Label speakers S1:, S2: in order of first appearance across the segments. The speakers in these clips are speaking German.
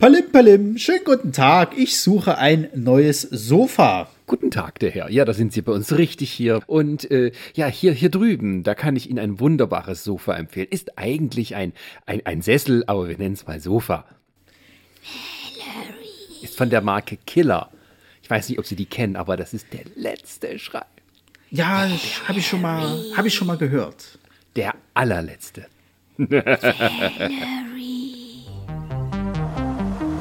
S1: Palim Palim, schönen guten Tag. Ich suche ein neues Sofa.
S2: Guten Tag, der Herr. Ja, da sind Sie bei uns richtig hier. Und äh, ja, hier, hier drüben, da kann ich Ihnen ein wunderbares Sofa empfehlen. Ist eigentlich ein, ein, ein Sessel, aber wir nennen es mal Sofa. Valerie. Ist von der Marke Killer. Ich weiß nicht, ob Sie die kennen, aber das ist der letzte Schrei.
S1: Ja, habe ich schon mal, habe ich schon mal gehört.
S2: Der allerletzte.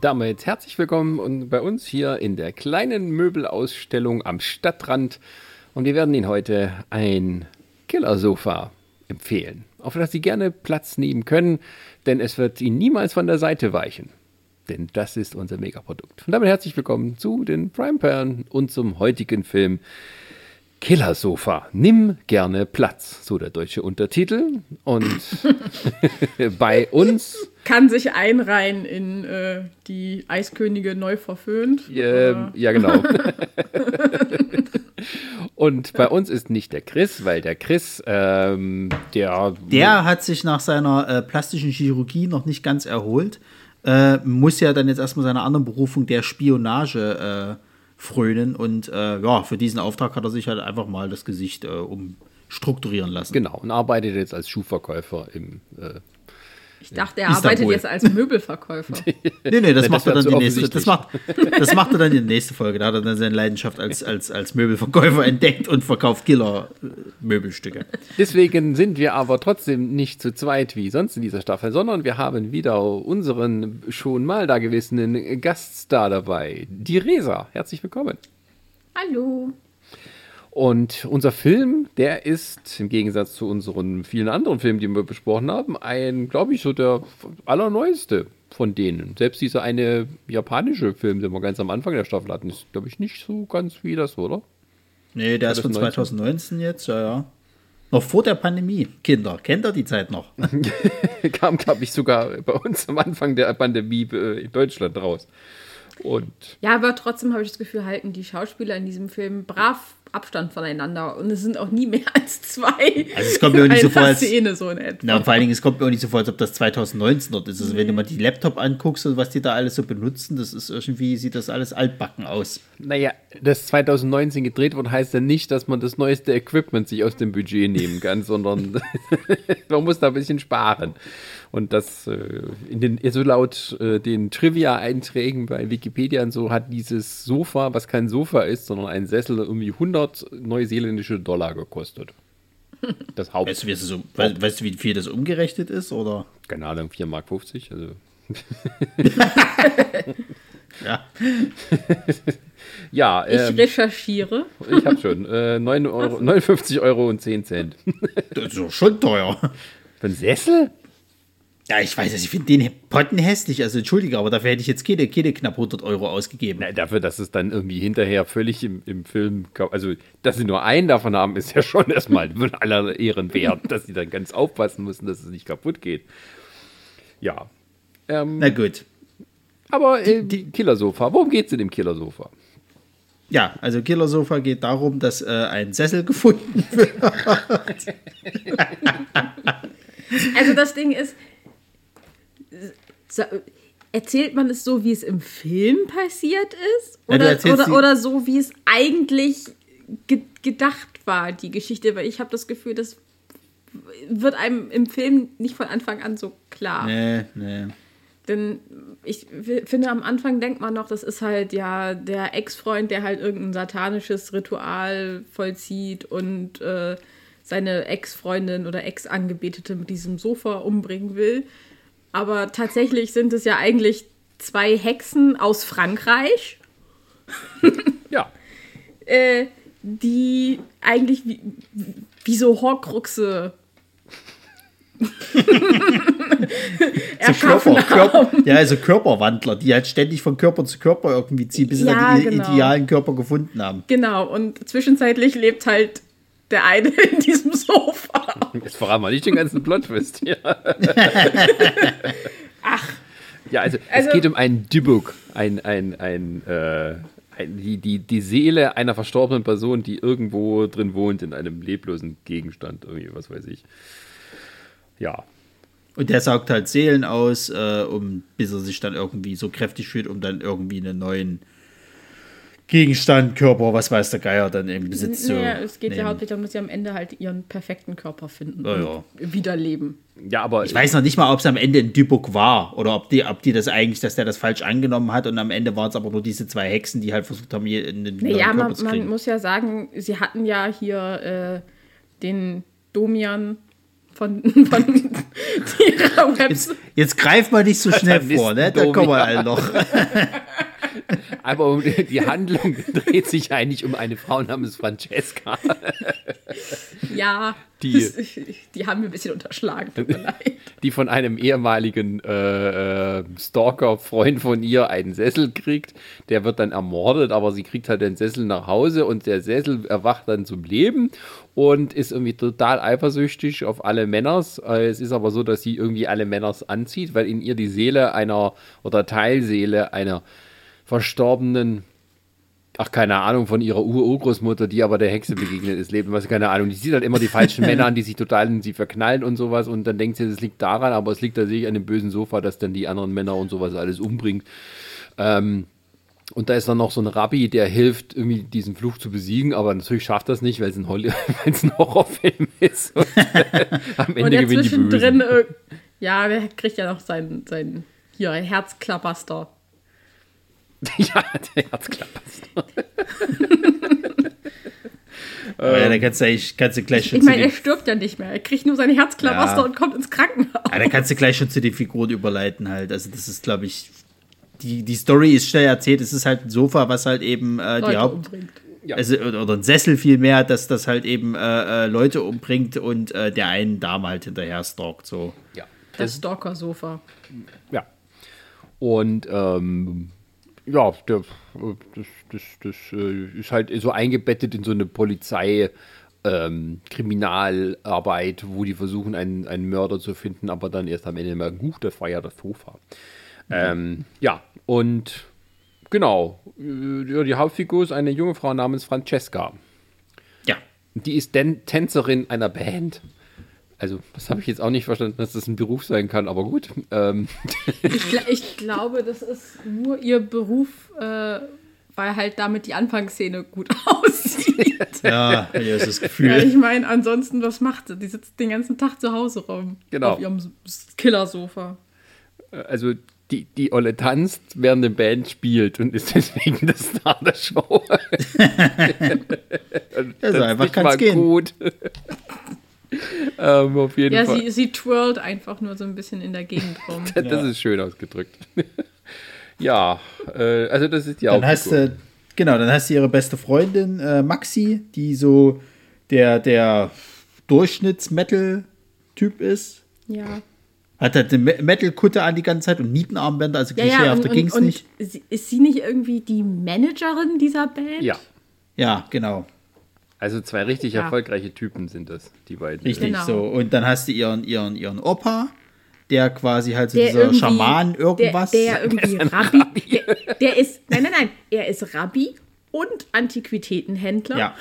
S2: Damit herzlich willkommen bei uns hier in der kleinen Möbelausstellung am Stadtrand. Und wir werden Ihnen heute ein Killersofa empfehlen, auf das Sie gerne Platz nehmen können, denn es wird Ihnen niemals von der Seite weichen. Denn das ist unser Megaprodukt. Und damit herzlich willkommen zu den Prime Perlen und zum heutigen Film Killersofa. Nimm gerne Platz, so der deutsche Untertitel. Und bei uns.
S3: Kann sich einreihen in äh, die Eiskönige neu verföhnt.
S2: Äh, ja, genau. Und bei uns ist nicht der Chris, weil der Chris, ähm, der.
S1: Der hat sich nach seiner äh, plastischen Chirurgie noch nicht ganz erholt. Äh, muss ja dann jetzt erstmal seiner anderen Berufung der Spionage äh, frönen. Und äh, ja, für diesen Auftrag hat er sich halt einfach mal das Gesicht äh, umstrukturieren lassen.
S2: Genau, und arbeitet jetzt als Schuhverkäufer im äh,
S3: ich dachte, er Istanbul. arbeitet jetzt als Möbelverkäufer.
S1: nee, nee, das, macht er dann die nächste. Das macht, das macht er dann in der nächsten Folge. Da hat er dann seine Leidenschaft als, als, als Möbelverkäufer entdeckt und verkauft Killer-Möbelstücke.
S2: Deswegen sind wir aber trotzdem nicht zu zweit wie sonst in dieser Staffel, sondern wir haben wieder unseren schon mal dagewesenen Gaststar dabei, die Resa. Herzlich willkommen.
S3: Hallo.
S2: Und unser Film, der ist im Gegensatz zu unseren vielen anderen Filmen, die wir besprochen haben, ein, glaube ich, so der allerneueste von denen. Selbst dieser eine japanische Film, den wir ganz am Anfang der Staffel hatten, ist, glaube ich, nicht so ganz wie das, oder?
S1: Nee, der ist von 2019 jetzt, ja, ja. Noch vor der Pandemie. Kinder, kennt ihr die Zeit noch?
S2: Kam, glaube ich, sogar bei uns am Anfang der Pandemie äh, in Deutschland raus. Und
S3: ja, aber trotzdem habe ich das Gefühl, halten die Schauspieler in diesem Film brav Abstand voneinander und es sind auch nie mehr als zwei.
S1: Also es kommt mir auch nicht so vor, als,
S3: Szene so in etwa.
S1: Na, vor allen Dingen, es kommt mir auch nicht so vor, als ob das 2019 dort ist. Also mhm. wenn du mal die Laptop anguckst und was die da alles so benutzen, das ist irgendwie, sieht das alles altbacken aus.
S2: Naja, das 2019 gedreht wurde, heißt ja nicht, dass man das neueste Equipment sich aus dem Budget nehmen kann, sondern man muss da ein bisschen sparen. Und das äh, in den, so laut äh, den Trivia-Einträgen bei Wikipedia und so hat dieses Sofa, was kein Sofa ist, sondern ein Sessel, irgendwie 100 neuseeländische Dollar gekostet.
S1: Das Haupt. Weißt du, wie, so, weißt, weißt du, wie viel das umgerechnet ist? Oder?
S2: Keine Ahnung, 4,50 Mark. Also.
S1: ja.
S3: ja. Ähm, ich recherchiere.
S2: Ich habe schon. Äh, 9 Euro, 59 Euro und 10 Cent.
S1: das ist doch schon teuer.
S2: Für einen Sessel?
S1: Ja, ich weiß es, ich finde den Potten hässlich, also entschuldige, aber dafür hätte ich jetzt keine, keine knapp 100 Euro ausgegeben.
S2: Na, dafür, dass es dann irgendwie hinterher völlig im, im Film, also dass sie nur einen davon haben, ist ja schon erstmal aller Ehren wert, dass sie dann ganz aufpassen müssen, dass es nicht kaputt geht. Ja.
S1: Ähm, Na gut.
S2: Aber äh, die, die Killersofa, worum geht es in dem Killersofa?
S1: Ja, also Killersofa geht darum, dass äh, ein Sessel gefunden wird.
S3: also das Ding ist, erzählt man es so, wie es im Film passiert ist? Oder, ja, oder, oder so, wie es eigentlich ge gedacht war, die Geschichte? Weil ich habe das Gefühl, das wird einem im Film nicht von Anfang an so klar.
S1: Nee, nee.
S3: Denn ich finde, am Anfang denkt man noch, das ist halt ja der Ex-Freund, der halt irgendein satanisches Ritual vollzieht und äh, seine Ex-Freundin oder Ex-Angebetete mit diesem Sofa umbringen will. Aber tatsächlich sind es ja eigentlich zwei Hexen aus Frankreich.
S2: ja.
S3: äh, die eigentlich wie, wie so Horcruxe erschaffen
S1: Körper, Körper, ja, also Körperwandler, die halt ständig von Körper zu Körper irgendwie ziehen, bis sie
S3: Ja,
S1: dann die
S3: genau.
S1: idealen Körper gefunden haben.
S3: Genau, und zwischenzeitlich lebt halt der eine in diesem Sofa.
S2: Jetzt verraten wir nicht den ganzen Plot-Twist hier. Ach. Ja, also,
S3: Also-
S2: es geht um einen Dybbuk, ein, ein, ein, äh, ein, die, die, die Seele einer verstorbenen Person, die irgendwo drin wohnt, in einem leblosen Gegenstand, irgendwie, was weiß ich. Ja.
S1: Und der saugt halt Seelen aus, äh, um, bis er sich dann irgendwie so kräftig fühlt, um dann irgendwie einen neuen Gegenstand, Körper, was weiß der Geier, dann im Besitz zu
S3: Naja, es geht ja
S1: nehmen.
S3: hauptsächlich darum, dass sie am Ende halt ihren perfekten Körper finden
S1: Ja,
S3: und wiederleben.
S2: Ja, aber
S1: Ich weiß noch nicht mal, ob es am Ende ein Dybbuk war oder ob die, ob die das eigentlich, dass der das falsch angenommen hat und am Ende waren es aber nur diese zwei Hexen, die halt versucht haben, hier einen neuen
S3: Naja,
S1: Körper
S3: man,
S1: zu
S3: man
S1: kriegen.
S3: muss ja sagen, sie hatten ja hier äh, den Domian von, von ihrer.
S1: Jetzt, jetzt greif mal nicht so schnell vor, ne? Da kommen wir alle noch.
S2: Aber um die, Handlung dreht sich eigentlich um eine Frau namens Francesca.
S3: Ja,
S2: Die-
S3: die haben wir ein bisschen unterschlagen. Tut mir leid.
S2: die von einem ehemaligen äh, äh, Stalker-Freund von ihr einen Sessel kriegt. Der wird dann ermordet, aber sie kriegt halt den Sessel nach Hause und der Sessel erwacht dann zum Leben und ist irgendwie total eifersüchtig auf alle Männers. Äh, Es ist aber so, dass sie irgendwie alle Männers anzieht, weil in ihr die Seele einer oder Teilseele einer verstorbenen ach, keine Ahnung, von ihrer Ur-Urgroßmutter, die aber der Hexe begegnet ist, lebt, was, keine Ahnung. Die sieht halt immer die falschen Männer an, die sich total in sie verknallen und sowas und dann denkt sie, das liegt daran, aber es liegt tatsächlich an dem bösen Sofa, das dann die anderen Männer und sowas alles umbringt. Ähm, und da ist dann noch so ein Rabbi, der hilft, irgendwie diesen Fluch zu besiegen, aber natürlich schafft das nicht, weil es ein, Hol ein Horrorfilm ist. Und, äh, am Ende gewinnen die
S3: zwischendrin,
S2: Bösen.
S3: äh, ja, der kriegt ja noch sein, sein hier, Herzklapperster.
S2: ja, der Herzklappers.
S1: Aber ja, da kannst du, eigentlich, kannst du gleich schon
S3: Ich meine, er stirbt ja nicht mehr. Er kriegt nur sein Herzklapperster
S1: Ja.
S3: und kommt ins Krankenhaus.
S1: ja, da kannst du gleich schon zu den Figuren überleiten halt. Also das ist, glaube ich, die, die Story ist schnell erzählt. Es ist halt ein Sofa, was halt eben äh, die
S3: Leute
S1: Haupt...
S3: umbringt.
S2: Ja.
S1: Also, oder ein Sessel vielmehr, dass das halt eben äh, äh, Leute umbringt und äh, der einen Dame halt hinterher stalkt. So.
S2: Ja.
S3: Das Stalker-Sofa.
S2: Ja. Und ähm, ja, der, äh, das, das, das äh, ist halt so eingebettet in so eine Polizei. Ähm, Kriminalarbeit, wo die versuchen, einen, einen Mörder zu finden, aber dann erst am Ende merken, huch, das war ja das Sofa. Ähm, ja, und genau, äh, die Hauptfigur ist eine junge Frau namens Francesca.
S1: Ja.
S2: Die ist Tänzerin einer Band. Also, das habe ich jetzt auch nicht verstanden, dass das ein Beruf sein kann, aber gut. Ähm,
S3: Ich, gl- ich glaube, das ist nur ihr Beruf, äh, weil halt damit die Anfangsszene gut aussieht.
S1: Ja, ja, das ist das
S3: Ja,
S1: Gefühl.
S3: ich meine, ansonsten, was macht sie? Die sitzt den ganzen Tag zu Hause rum.
S2: Genau.
S3: Auf ihrem Killersofa.
S2: also die, die Olle tanzt, während eine Band spielt und ist deswegen der Star der Show.
S1: Also einfach kann's gehen.
S2: gut. ähm, auf jeden
S3: Ja,
S2: Fall.
S3: sie, sie twirlt einfach nur so ein bisschen in der Gegend rum.
S2: das ist schön ausgedrückt. ja, äh, also das ist die
S1: Dann hast du, genau, dann hast du ihre beste Freundin, äh, Maxi, die so der, der Durchschnitts-Metal-Typ ist.
S3: Ja.
S1: Hat halt eine Me- Metal-Kutte an die ganze Zeit und Nietenarmbänder, also
S3: Ja, ja,
S1: klischeehafter
S3: und,
S1: ging's
S3: und
S1: nicht.
S3: ist sie nicht irgendwie die Managerin dieser Band?
S2: Ja,
S1: Ja, genau.
S2: Also zwei richtig
S3: Ja.
S2: erfolgreiche Typen sind das, die beiden.
S1: Richtig
S3: Genau.
S1: so. Und dann hast du ihren, ihren, ihren Opa, der quasi halt so
S3: Der
S1: dieser Schaman irgendwas.
S3: Der, der irgendwie Rabbi. Der, der ist, nein, nein, nein, er ist Rabbi und Antiquitätenhändler.
S1: ja.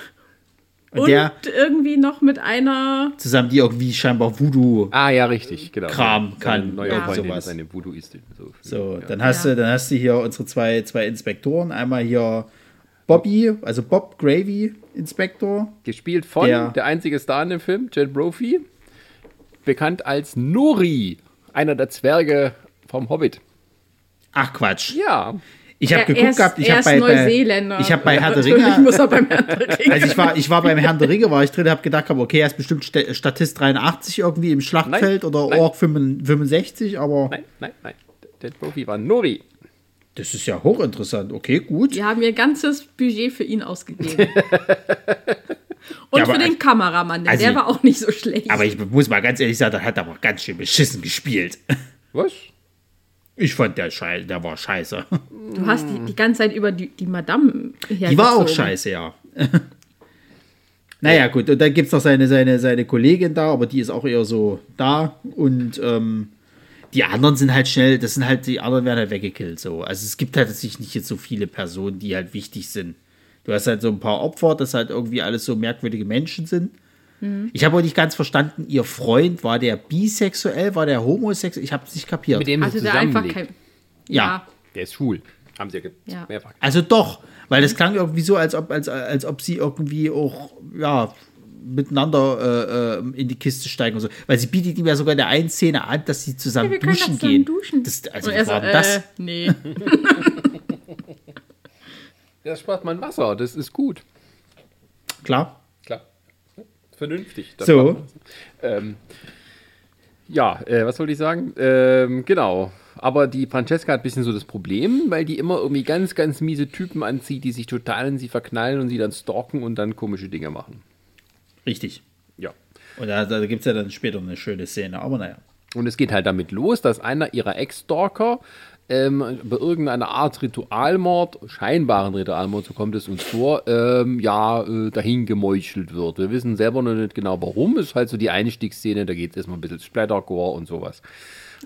S1: Und,
S3: Und
S1: der
S3: irgendwie noch mit einer.
S1: zusammen, die irgendwie scheinbar Voodoo.
S2: Ah, ja, richtig, genau.
S1: Kram kann,
S2: Neue
S3: ja.
S2: Freundin
S1: sowas.
S2: ist eine Voodooistin. So,
S1: So,
S2: ja.
S1: dann hast
S3: Ja.
S1: du, dann hast du hier unsere zwei, zwei Inspektoren. Einmal hier Bobby, also Bob Gravy Inspektor.
S2: Gespielt von
S1: Der-
S2: der, einzige Star in dem Film, Jet Brophy, bekannt als Nori, einer der Zwerge vom Hobbit.
S1: Ach Quatsch.
S2: Ja,
S1: Ich habe geguckt
S3: er ist,
S1: gehabt, ich habe bei, bei
S3: Neuseeländer.
S1: ich habe bei Herr der Ringe
S3: muss er beim Herr der Ringe.
S1: Also ich war, ich war beim Herrn der Ringe, war ich drin, habe gedacht, hab, okay, er ist bestimmt Sta- Statist 83 irgendwie im Schlachtfeld
S2: Nein,
S1: oder
S2: nein.
S1: Ork 65, aber
S2: nein, nein, nein. Jet Brophy war Nori.
S1: Das ist ja hochinteressant. Okay, gut.
S3: Die haben ihr ganzes Budget für ihn ausgegeben. Und
S1: Ja,
S3: für den Kameramann, denn
S1: also-
S3: der war auch nicht so schlecht.
S1: Aber ich muss mal ganz ehrlich sagen, der hat aber ganz schön beschissen gespielt.
S2: Was?
S1: Ich fand der Scheiße, der war scheiße.
S3: du hast die, die ganze Zeit über die, die Madame
S1: Die war auch scheiße, ja. naja, gut, und dann gibt es noch seine, seine, seine Kollegin da, aber die ist auch eher so da. Und ähm, die anderen sind halt schnell, das sind halt, die anderen werden halt weggekillt. So. Also es gibt halt tatsächlich nicht jetzt so viele Personen, die halt wichtig sind. Du hast halt so ein paar Opfer, das halt irgendwie alles so merkwürdige Menschen sind. Ich habe auch nicht ganz verstanden, ihr Freund, war der bisexuell, war der homosexuell? Ich habe es nicht kapiert.
S2: Mit dem
S3: Also der einfach kein.
S1: Ja.
S2: Der ist schwul. Haben sie ja, ge-
S3: Ja.
S2: mehrfach.
S1: Also doch, weil das klang irgendwie so, als ob, als, als ob sie irgendwie auch, ja, miteinander äh, äh, in die Kiste steigen und so. Weil sie bietet ihm ja sogar in der einen Szene an, dass sie zusammen
S3: wir können
S1: duschen gehen.
S3: duschen.
S1: Das, also
S3: er
S1: war
S3: so,
S1: denn das?
S3: äh, nee.
S2: Das spart man Wasser, das ist gut.
S1: Klar.
S2: Klar. Vernünftig. das
S1: So.
S2: Ähm, ja, äh, was wollte ich sagen? Ähm, genau. Aber die Francesca hat ein bisschen so das Problem, weil die immer irgendwie ganz, ganz miese Typen anzieht, die sich total in sie verknallen und sie dann stalken und dann komische Dinge machen.
S1: Richtig.
S2: Ja.
S1: Und da, da gibt es ja dann später eine schöne Szene, aber naja.
S2: Und es geht halt damit los, dass einer ihrer Ex-Stalker ähm, bei irgendeiner Art Ritualmord, scheinbaren Ritualmord, so kommt es uns vor, ähm, ja, äh, dahin gemeuchelt wird. Wir wissen selber noch nicht genau warum. Ist halt so die Einstiegsszene, da geht es erstmal ein bisschen Splattergore und sowas.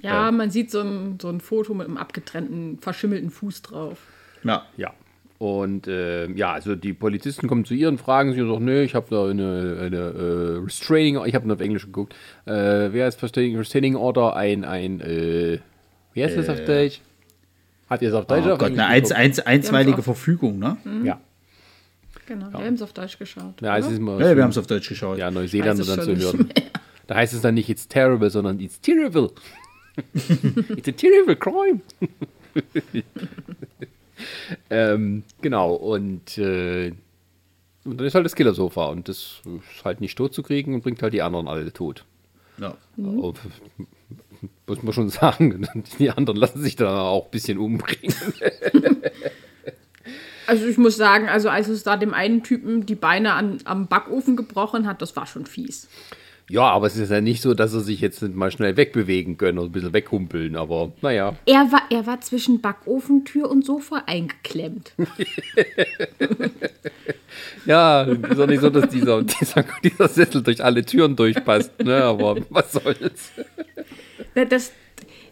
S3: Ja, man sieht so ein, so ein Foto mit einem abgetrennten, verschimmelten Fuß drauf.
S1: Ja.
S2: Ja. Und äh, ja, also die Polizisten kommen zu ihr und fragen sie und sagen, nee, ich habe da eine, eine äh, Restraining, ich habe nur auf Englisch geguckt, äh, wer ist Restraining, Restraining Order? Ein, ein, äh, wie heißt das auf Deutsch? Hat ihr es auf Deutsch
S1: Oh
S2: auf
S1: Gott, eine
S2: Englisch
S1: eins,
S2: geguckt?
S1: eins, einstweilige Verfügung, ne?
S2: Ja.
S3: Genau, wir haben es auf Deutsch geschaut.
S2: Ja, es ist immer
S1: Ja,
S2: schön.
S1: wir haben es auf Deutsch geschaut.
S2: ja, Neuseeland dann zu hören. Da heißt es dann nicht, it's terrible, sondern it's terrible. it's a terrible crime. ähm, genau, und, äh, und dann ist halt das Killersofa und das ist halt nicht tot zu kriegen und bringt halt die anderen alle tot.
S1: Ja.
S2: Und, muss man schon sagen, die anderen lassen sich dann auch ein bisschen umbringen.
S3: Also ich muss sagen, also als es da dem einen Typen die Beine an, am Backofen gebrochen hat, das war schon fies.
S2: Ja, aber es ist ja nicht so, dass er sich jetzt nicht mal schnell wegbewegen können oder ein bisschen weghumpeln, aber naja.
S3: Er war, er war zwischen Backofentür und Sofa eingeklemmt.
S2: Ja, ist auch nicht so, dass dieser, dieser, dieser Sessel durch alle Türen durchpasst, ne? Aber was soll's.
S3: Das,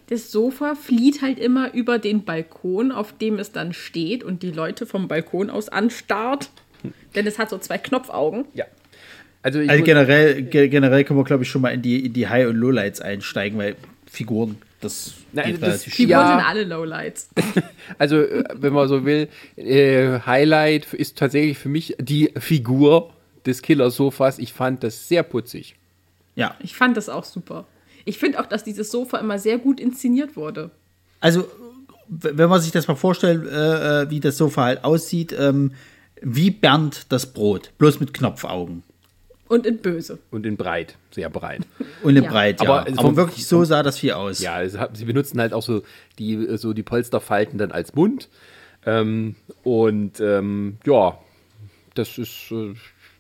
S3: das Sofa flieht halt immer über den Balkon, auf dem es dann steht und die Leute vom Balkon aus anstarrt. Denn es hat so zwei Knopfaugen.
S2: Ja. Also, ich
S1: Also generell, ge generell können wir, glaube ich, schon mal in die, in die High- und Lowlights einsteigen, weil Figuren, das
S2: Nein,
S1: geht
S2: das-
S1: relativ.
S3: Figuren
S2: Ja.
S3: sind alle Lowlights.
S2: also äh, wenn man so will, äh, Highlight ist tatsächlich für mich die Figur des Killer-Sofas. Ich fand das sehr putzig.
S1: Ja,
S3: Ich fand das auch super. Ich finde auch, dass dieses Sofa immer sehr gut inszeniert wurde.
S1: also wenn man sich das mal vorstellt, äh, äh, wie das Sofa halt aussieht, ähm, wie Bernd das Brot, bloß mit Knopfaugen.
S3: Und in böse.
S2: Und in breit, sehr breit.
S1: Und in
S3: Ja.
S1: breit, ja.
S2: Aber
S1: Aber, wirklich so sah das viel aus.
S2: Ja, sie benutzen halt auch so die, so die Polsterfalten dann als Mund. Ähm, und ähm, ja, das ist. Äh,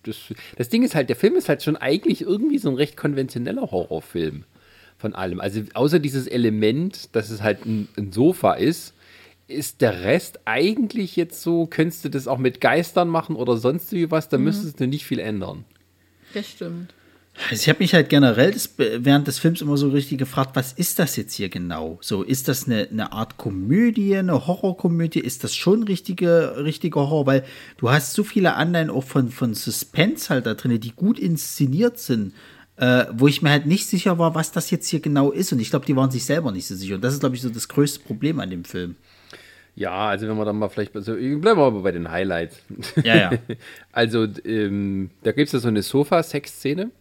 S2: das, das Ding ist halt, der Film ist halt schon eigentlich irgendwie so ein recht konventioneller Horrorfilm von allem. Also außer dieses Element, dass es halt ein, ein Sofa ist, ist der Rest eigentlich jetzt so, könntest du das auch mit Geistern machen oder sonst wie was, da müsstest du nicht viel ändern.
S3: Das stimmt.
S1: Also ich habe mich halt generell das, während des Films immer so richtig gefragt, was ist das jetzt hier genau? So, ist das eine, eine Art Komödie, eine Horrorkomödie? Ist das schon richtige, richtiger Horror? Weil du hast so viele Anleihen auch von, von Suspense halt da drin, die gut inszeniert sind, äh, wo ich mir halt nicht sicher war, was das jetzt hier genau ist. Und ich glaube, die waren sich selber nicht so sicher. Und das ist, glaube ich, so das größte Problem an dem Film.
S2: Ja, also wenn wir dann mal vielleicht, also bleiben wir aber bei den Highlights.
S1: Ja, ja.
S2: Also ähm, da gibt es ja so eine Sofa-Sex-Szene,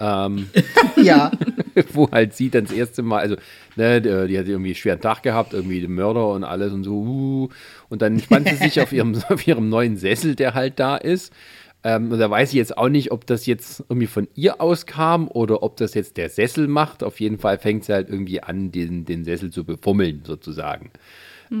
S2: ähm,
S1: ja.
S2: wo halt sie dann das erste Mal, also ne, die, die hat irgendwie einen schweren Tag gehabt, irgendwie den Mörder und alles und so, uh, und dann spannt sie sich auf ihrem, auf ihrem neuen Sessel, der halt da ist. Ähm, und da weiß ich jetzt auch nicht, ob das jetzt irgendwie von ihr auskam oder ob das jetzt der Sessel macht. Auf jeden Fall fängt sie halt irgendwie an, den, den Sessel zu befummeln, sozusagen.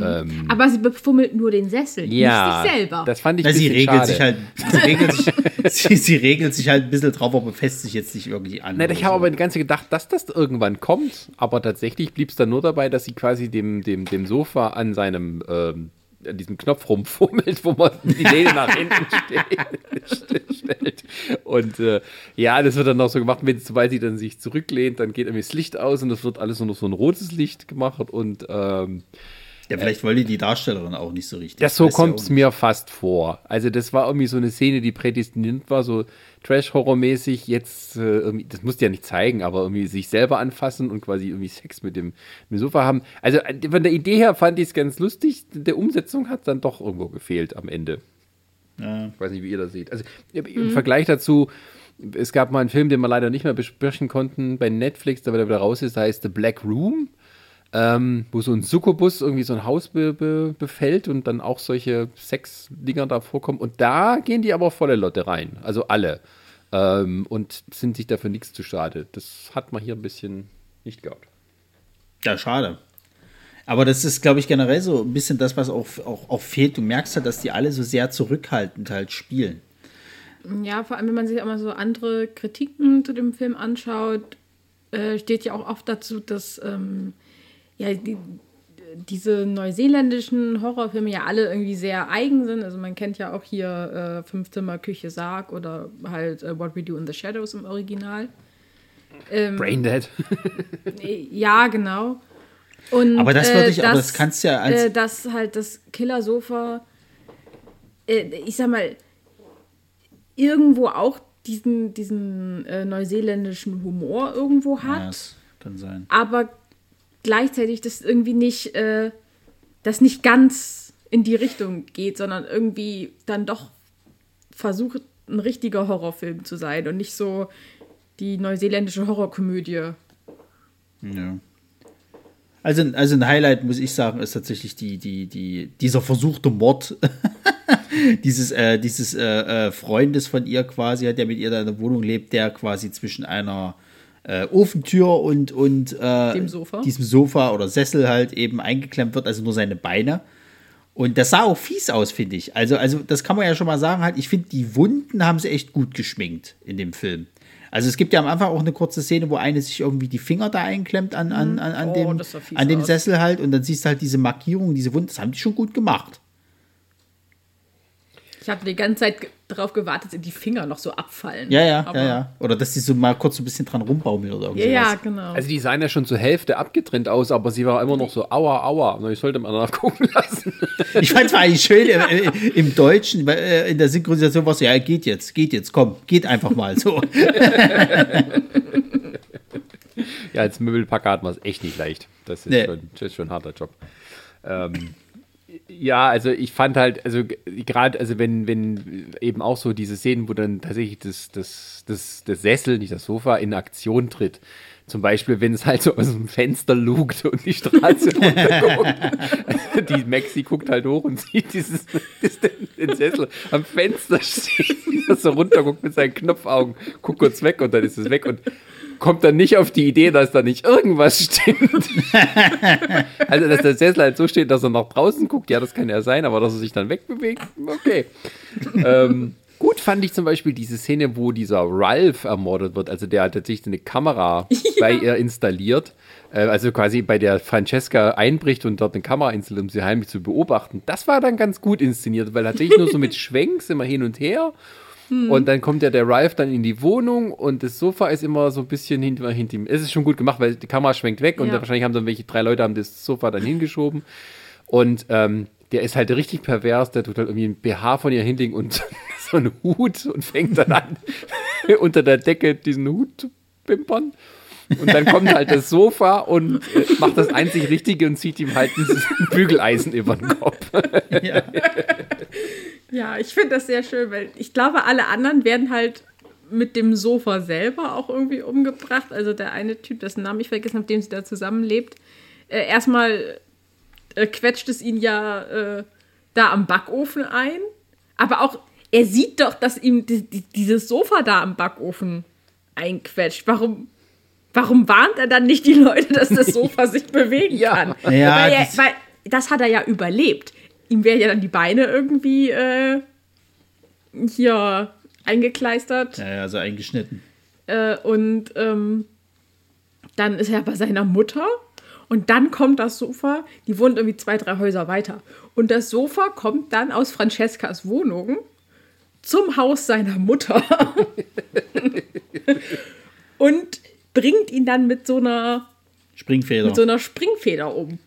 S2: Ähm,
S3: Aber sie befummelt nur den Sessel,
S2: ja,
S3: nicht sich selber.
S2: das fand ich
S1: Na, sie regelt
S2: schade.
S1: sich halt, sie regelt sich, sie, sie regelt sich halt ein bisschen drauf, aber fässt sich jetzt nicht irgendwie an.
S2: Nein, ich habe
S1: so.
S2: aber die ganze gedacht, dass das irgendwann kommt, aber tatsächlich blieb es dann nur dabei, dass sie quasi dem, dem, dem Sofa an seinem ähm, an diesem Knopf rumfummelt, wo man die Lehne nach hinten ste- stellt. Und äh, ja, das wird dann noch so gemacht, wenn sobald sie dann sich zurücklehnt, dann geht irgendwie das Licht aus und es wird alles nur noch so ein rotes Licht gemacht und ähm,
S1: Ja, vielleicht wollte die Darstellerin auch nicht so richtig.
S2: das so
S1: ja
S2: kommt es mir fast vor. Also das war irgendwie so eine Szene, die prädestiniert war, so Trash-Horror-mäßig. Jetzt, äh, irgendwie, das musst du ja nicht zeigen, aber irgendwie sich selber anfassen und quasi irgendwie Sex mit dem, mit dem Sofa haben. Also äh, von der Idee her fand ich es ganz lustig. Der Umsetzung hat dann doch irgendwo gefehlt am Ende.
S1: Ja.
S2: Ich weiß nicht, wie ihr das seht. Also im Vergleich dazu, es gab mal einen Film, den wir leider nicht mehr besprechen konnten bei Netflix, der wieder raus ist, der heißt The Black Room, ähm, wo so ein Succubus irgendwie so ein Haus be be befällt und dann auch solche Sexdinger da vorkommen. Und da gehen die aber volle Lotte rein, also alle. Ähm, und sind sich dafür nichts zu schade. Das hat man hier ein bisschen nicht gehabt.
S1: Ja, schade. Aber das ist, glaube ich, generell so ein bisschen das, was auch, auch, auch fehlt. Du merkst halt, dass die alle so sehr zurückhaltend halt spielen.
S3: Ja, vor allem, wenn man sich auch mal so andere Kritiken zu dem Film anschaut, äh, steht ja auch oft dazu, dass ähm, ja, die, diese neuseeländischen Horrorfilme ja alle irgendwie sehr eigen sind. Also man kennt ja auch hier äh, Fünfzimmer Küche Sarg oder halt äh, What We Do in the Shadows im Original. Ähm,
S2: Braindead.
S3: Ja, genau. Und,
S1: Aber das würde ich- aber
S3: dass,
S1: das kannst du ja als-
S3: Äh, dass halt das Killersofa, äh, ich sag mal, irgendwo auch diesen, diesen äh, neuseeländischen Humor irgendwo
S1: Ja,
S3: hat,
S1: das kann sein.
S3: aber gleichzeitig das irgendwie nicht, äh, das nicht ganz in die Richtung geht, sondern irgendwie dann doch versucht, ein richtiger Horrorfilm zu sein und nicht so die neuseeländische Horrorkomödie.
S1: Ja. Also, also ein Highlight, muss ich sagen, ist tatsächlich die, die, die, dieser versuchte Mord dieses, äh, dieses äh, äh, Freundes von ihr quasi, der mit ihr da in der Wohnung lebt, der quasi zwischen einer äh, Ofentür und, und äh,
S3: Sofa.
S1: diesem Sofa oder Sessel halt eben eingeklemmt wird, also nur seine Beine. Und das sah auch fies aus, finde ich. Also, also, das kann man ja schon mal sagen, halt, ich finde, die Wunden haben sie echt gut geschminkt in dem Film. Also es gibt ja am Anfang auch eine kurze Szene, wo eine sich irgendwie die Finger da einklemmt an, an, an, an,
S3: Oh,
S1: dem, an dem. Sessel halt und dann siehst du halt diese Markierungen, diese Wunden, das haben die schon gut gemacht.
S3: Ich hatte die ganze Zeit darauf gewartet, dass die Finger noch so abfallen.
S1: Ja, ja,
S3: Aber-
S1: ja, ja. Oder dass die so mal kurz so ein bisschen dran rumbaumeln oder
S3: Ja,
S1: irgendwas.
S3: ja, genau.
S2: Also die sahen ja schon zur Hälfte abgetrennt aus, aber sie war immer noch so aua, aua. Ich sollte mal nachgucken lassen.
S1: Ich fand es eigentlich schön im, im, im Deutschen, weil, äh, in der Synchronisation war es so, ja, geht jetzt, geht jetzt, komm, geht einfach mal so.
S2: Ja, als Möbelpacker hat man es echt nicht leicht. Das ist,
S1: Nee.
S2: schon, das ist schon ein harter Job. Ähm, ja, also ich fand halt, also gerade, also wenn, wenn eben auch so diese Szenen, wo dann tatsächlich das, das, das, das Sessel, nicht das Sofa, in Aktion tritt. Zum Beispiel, wenn es halt so aus dem Fenster lugt und die Straße runterguckt. Also die Maxi guckt halt hoch und sieht dieses, das, den, den Sessel am Fenster stehen, er so runterguckt mit seinen Knopfaugen, guckt kurz weg und dann ist es weg und kommt dann nicht auf die Idee, dass da nicht irgendwas stimmt. also, dass der Sessel halt so steht, dass er nach draußen guckt, ja, das kann ja sein, aber dass er sich dann wegbewegt, okay. ähm, gut fand ich zum Beispiel diese Szene, wo dieser Ralph ermordet wird, also der hat tatsächlich eine Kamera bei ihr installiert, äh, also quasi bei der Francesca einbricht und dort eine Kamera installiert, um sie heimlich zu beobachten. Das war dann ganz gut inszeniert, weil tatsächlich nur so mit Schwenks immer hin und her. Und dann kommt ja der Ralph dann in die Wohnung und das Sofa ist immer so ein bisschen hinter, hinter ihm. Es ist schon gut gemacht, weil die Kamera schwenkt weg und
S3: Ja.
S2: dann wahrscheinlich haben dann welche drei Leute haben das Sofa dann hingeschoben. Und ähm, der ist halt richtig pervers, der tut halt irgendwie ein BH von ihr hinlegen und so einen Hut und fängt dann an, unter der Decke diesen Hut zu pimpern. Und dann kommt halt das Sofa und äh, macht das einzig Richtige und zieht ihm halt ein Bügeleisen über den Kopf.
S1: Ja.
S3: Ja, ich finde das sehr schön, weil ich glaube, alle anderen werden halt mit dem Sofa selber auch irgendwie umgebracht. Also der eine Typ, dessen Namen ich vergessen habe, mit dem sie da zusammenlebt. Äh, erstmal äh, quetscht es ihn ja äh, da am Backofen ein. Aber auch, er sieht doch, dass ihm die, die, dieses Sofa da am Backofen einquetscht. Warum, warum warnt er dann nicht die Leute, dass das Sofa sich bewegen
S2: Ja.
S3: kann?
S1: Ja,
S3: weil, er,
S1: das-
S3: weil das hat er ja überlebt. Ihm werden ja dann die Beine irgendwie äh, hier eingekleistert.
S1: Ja, ja, also eingeschnitten.
S3: Äh, und ähm, dann ist er bei seiner Mutter. Und dann kommt das Sofa, die wohnt irgendwie zwei, drei Häuser weiter. Und das Sofa kommt dann aus Francescas Wohnung zum Haus seiner Mutter und bringt ihn dann mit so einer
S1: Springfeder.
S3: mit so einer Springfeder um.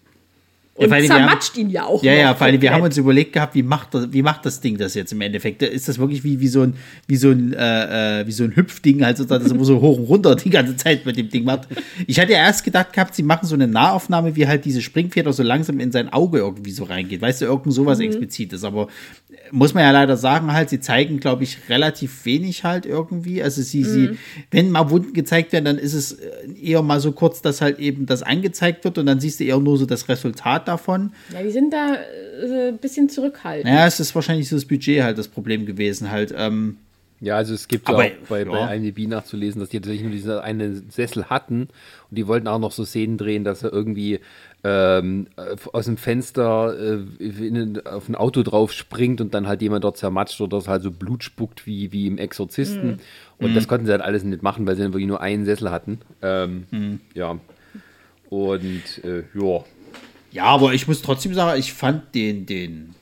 S1: Ja,
S3: Und
S1: wir
S3: zermatscht
S1: haben-
S3: ihn ja auch.
S1: Ja, ja, vor allem, wir haben uns überlegt gehabt, wie macht, das, wie macht das Ding das jetzt im Endeffekt? Ist das wirklich wie, wie so ein, wie so ein, äh, äh, wie so ein Hüpfding, halt sozusagen, das immer so hoch und runter die ganze Zeit mit dem Ding macht? Ich hatte ja erst gedacht gehabt, sie machen so eine Nahaufnahme, wie halt diese Springfeder so langsam in sein Auge irgendwie so reingeht. Weißt du, irgend sowas
S3: Mhm.
S1: explizites. Aber muss man ja leider sagen, halt, sie zeigen, glaube ich, relativ wenig halt irgendwie. Also sie,
S3: Mhm.
S1: sie, wenn mal Wunden gezeigt werden, dann ist es äh, eher mal so kurz, dass halt eben das angezeigt wird und dann siehst du eher nur so das Resultat davon.
S3: Ja, die sind da äh, ein bisschen zurückhaltend.
S1: Naja, es ist wahrscheinlich so das Budget halt das Problem gewesen halt. Ähm,
S2: Ja, also es gibt
S1: Aber,
S2: ja auch bei,
S1: ja.
S2: bei IMDb nachzulesen, dass die tatsächlich nur diesen einen Sessel hatten und die wollten auch noch so Szenen drehen, dass er irgendwie ähm, äh, aus dem Fenster äh, in, auf ein Auto drauf springt und dann halt jemand dort zermatscht oder das halt so Blut spuckt wie, wie im Exorzisten. Und das konnten sie halt alles nicht machen, weil sie dann wirklich nur einen Sessel hatten. Ähm, Ja. Und äh, ja.
S1: Ja, aber ich muss trotzdem sagen, ich fand den, den,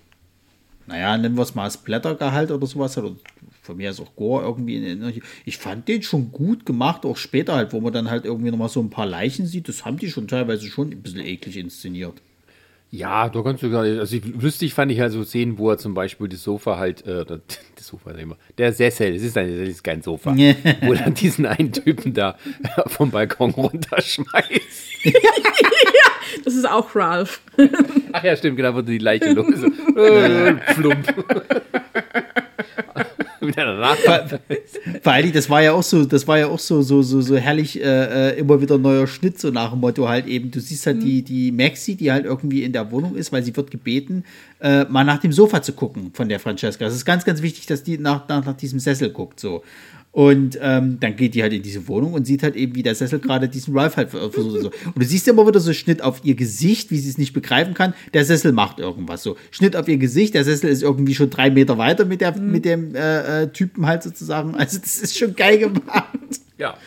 S1: naja, nennen wir es mal Splattergehalt oder sowas, oder von mir ist auch Gore irgendwie. In, ich fand den schon gut gemacht, auch später halt, wo man dann halt irgendwie nochmal so ein paar Leichen sieht. Das haben die schon teilweise schon ein bisschen eklig inszeniert.
S2: Ja, da kannst du gar nicht. Also ich, lustig fand ich halt so Szenen, wo er zum Beispiel das Sofa halt, äh, das das Sofa mal, der Sessel, es ist, ein, es ist kein Sofa, wo er dann diesen einen Typen da vom Balkon runterschmeißt.
S3: Das ist auch Ralph.
S2: Ach ja, stimmt, genau, wurde die Leiche los. So, plump.
S1: Vor allem, das war ja auch so, das war ja auch so, so, so, so herrlich äh, äh, immer wieder neuer Schnitt, so nach dem Motto halt eben, du siehst halt die, die Maxi, die halt irgendwie in der Wohnung ist, weil sie wird gebeten, äh, mal nach dem Sofa zu gucken von der Francesca. Es ist ganz, ganz wichtig, dass die nach, nach, nach diesem Sessel guckt, so. Und ähm, dann geht die halt in diese Wohnung und sieht halt eben, wie der Sessel gerade diesen Ralph halt ver- versucht. So. Und du siehst immer wieder so Schnitt auf ihr Gesicht, wie sie es nicht begreifen kann. Der Sessel macht irgendwas so. Schnitt auf ihr Gesicht, der Sessel ist irgendwie schon drei Meter weiter mit, der, mit dem äh, äh, Typen halt sozusagen. Also das ist schon geil gemacht.
S2: Ja.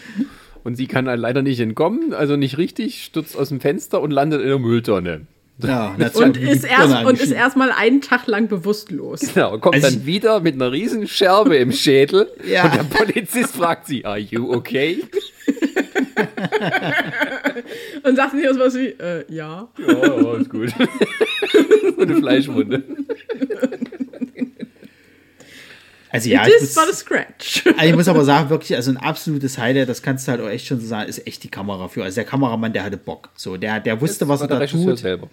S2: Und sie kann halt leider nicht entkommen, also nicht richtig, stürzt aus dem Fenster und landet in der Mülltonne.
S1: Ja, und,
S3: Und ist, erst, und ist erstmal einen Tag lang bewusstlos.
S2: Genau, kommt
S1: Also
S2: dann
S1: ich-
S2: wieder mit einer riesen Scherbe im Schädel
S1: Ja.
S2: und der Polizist fragt sie, are you okay?
S3: Und sagt nicht was wie, äh, ja.
S2: Ja, ja, ist gut. so eine Fleischwunde.
S1: Also ja, ich
S3: This
S1: muss,
S3: war the scratch.
S1: also ich muss aber sagen, wirklich, also ein absolutes Highlight, das kannst du halt auch echt schon so sagen, ist echt die Kamera für. Also der Kameramann, der hatte Bock. So, der, der wusste, was er
S2: der
S1: da
S2: Regisseur
S1: tut.
S2: selber.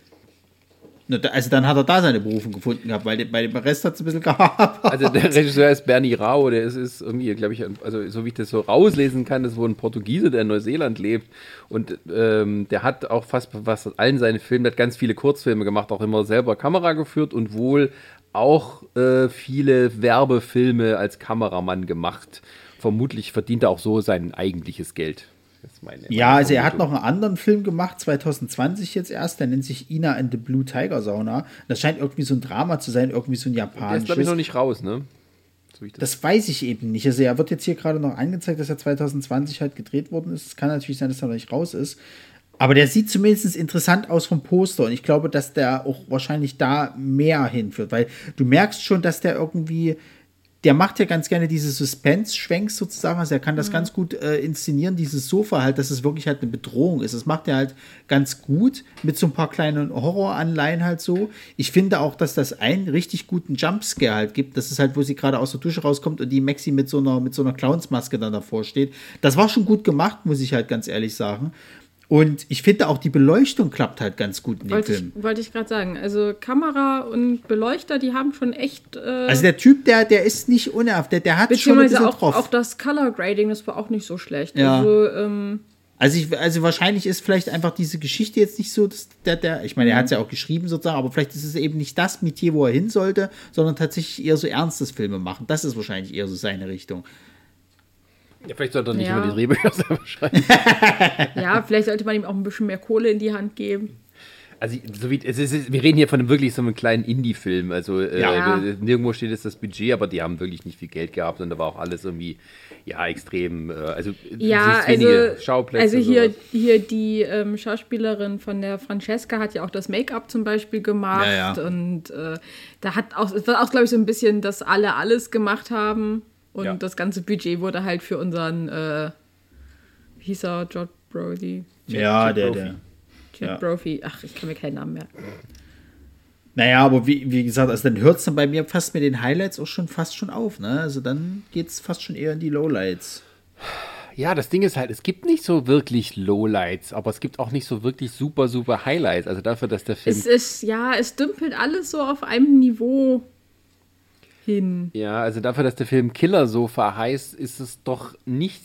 S1: Also dann hat er da seine Berufung gefunden gehabt, weil bei dem Rest hat es ein bisschen gehabt.
S2: Also der Regisseur ist Bernie Rao, der ist, ist irgendwie, glaube ich, also so wie ich das so rauslesen kann, das ist wohl ein Portugiese, der in Neuseeland lebt. Und ähm, der hat auch fast was allen seinen Filmen, der hat ganz viele Kurzfilme gemacht, auch immer selber Kamera geführt und wohl auch äh, viele Werbefilme als Kameramann gemacht. Vermutlich verdient er auch so sein eigentliches Geld. Meine,
S1: Ja,
S2: meine
S1: also er hat noch einen anderen Film gemacht, 2020 jetzt erst, der nennt sich Ina and the Blue Tiger Sauna. Das scheint irgendwie so ein Drama zu sein, irgendwie so ein
S2: Der ist, glaube ich,
S1: japanisches.
S2: noch nicht raus, ne? So das
S1: Das weiß ich eben nicht. Also er wird jetzt hier gerade noch angezeigt, dass er 2020 halt gedreht worden ist. Es kann natürlich sein, dass er noch nicht raus ist. Aber der sieht zumindest interessant aus vom Poster und ich glaube, dass der auch wahrscheinlich da mehr hinführt, weil du merkst schon, dass der irgendwie, der macht ja ganz gerne diese Suspense-Schwenks sozusagen, also er kann das ganz gut äh, inszenieren, dieses Sofa halt, dass es wirklich halt eine Bedrohung ist. Das macht er halt ganz gut mit so ein paar kleinen Horroranleihen halt so. Ich finde auch, dass das einen richtig guten Jumpscare halt gibt. Das ist halt, wo sie gerade aus der Dusche rauskommt und die Maxi mit so einer, mit so einer Clownsmaske dann davor steht. Das war schon gut gemacht, muss ich halt ganz ehrlich sagen. Und ich finde auch die Beleuchtung klappt halt ganz gut in dem
S3: Wollte
S1: Film.
S3: ich, wollte ich gerade sagen. Also Kamera und Beleuchter, die haben schon echt. Äh,
S1: Also der Typ, der, der ist nicht unerhaft, der, der hat schon ein bisschen
S3: auch,
S1: drauf.
S3: auch das Color Grading, das war auch nicht so schlecht.
S1: Ja.
S3: Also, ähm,
S1: Also, ich, also wahrscheinlich ist vielleicht einfach diese Geschichte jetzt nicht so, dass der, der ich meine, er hat es ja auch geschrieben sozusagen, aber vielleicht ist es eben nicht das Metier, wo er hin sollte, sondern tatsächlich eher so ernstes Filme machen. Das ist wahrscheinlich eher so seine Richtung.
S2: Ja, vielleicht sollte er nicht
S3: Ja.
S2: immer die Drehbücher selber schreiben.
S3: ja, vielleicht sollte man ihm auch ein bisschen mehr Kohle in die Hand geben.
S2: also so wie, es ist, wir reden hier von einem wirklich so einem kleinen Indie-Film. Also äh,
S3: Ja.
S2: nirgendwo steht jetzt das Budget, aber die haben wirklich nicht viel Geld gehabt und da war auch alles irgendwie, ja, extrem. Äh, also
S3: Ja, also,
S2: Schauplätze.
S3: also hier,
S2: sowas.
S3: hier die ähm, Schauspielerin von der Francesca hat ja auch das Make-up zum Beispiel gemacht.
S1: Ja, ja.
S3: Und äh, da hat auch, es war auch, glaube ich, so ein bisschen, dass alle alles gemacht haben. Und
S2: Ja.
S3: das ganze Budget wurde halt für unseren, äh, wie hieß er, George Brody?
S1: Ja,
S2: Jack
S1: der,
S2: Brophy.
S1: der.
S3: Jack
S1: Ja.
S3: Brophy. Ach, ich kann mir keinen Namen merken.
S1: Naja, aber wie, wie gesagt, also dann hört es dann bei mir fast mit den Highlights auch schon fast schon auf, ne? Also dann geht es fast schon eher in die Lowlights.
S2: Ja, das Ding ist halt, es gibt nicht so wirklich Lowlights, aber es gibt auch nicht so wirklich super, super Highlights. Also dafür, dass der Film.
S3: Es ist, ja, es dümpelt alles so auf einem Niveau hin.
S2: Ja, also dafür, dass der Film Killer Sofa heißt, ist es doch nicht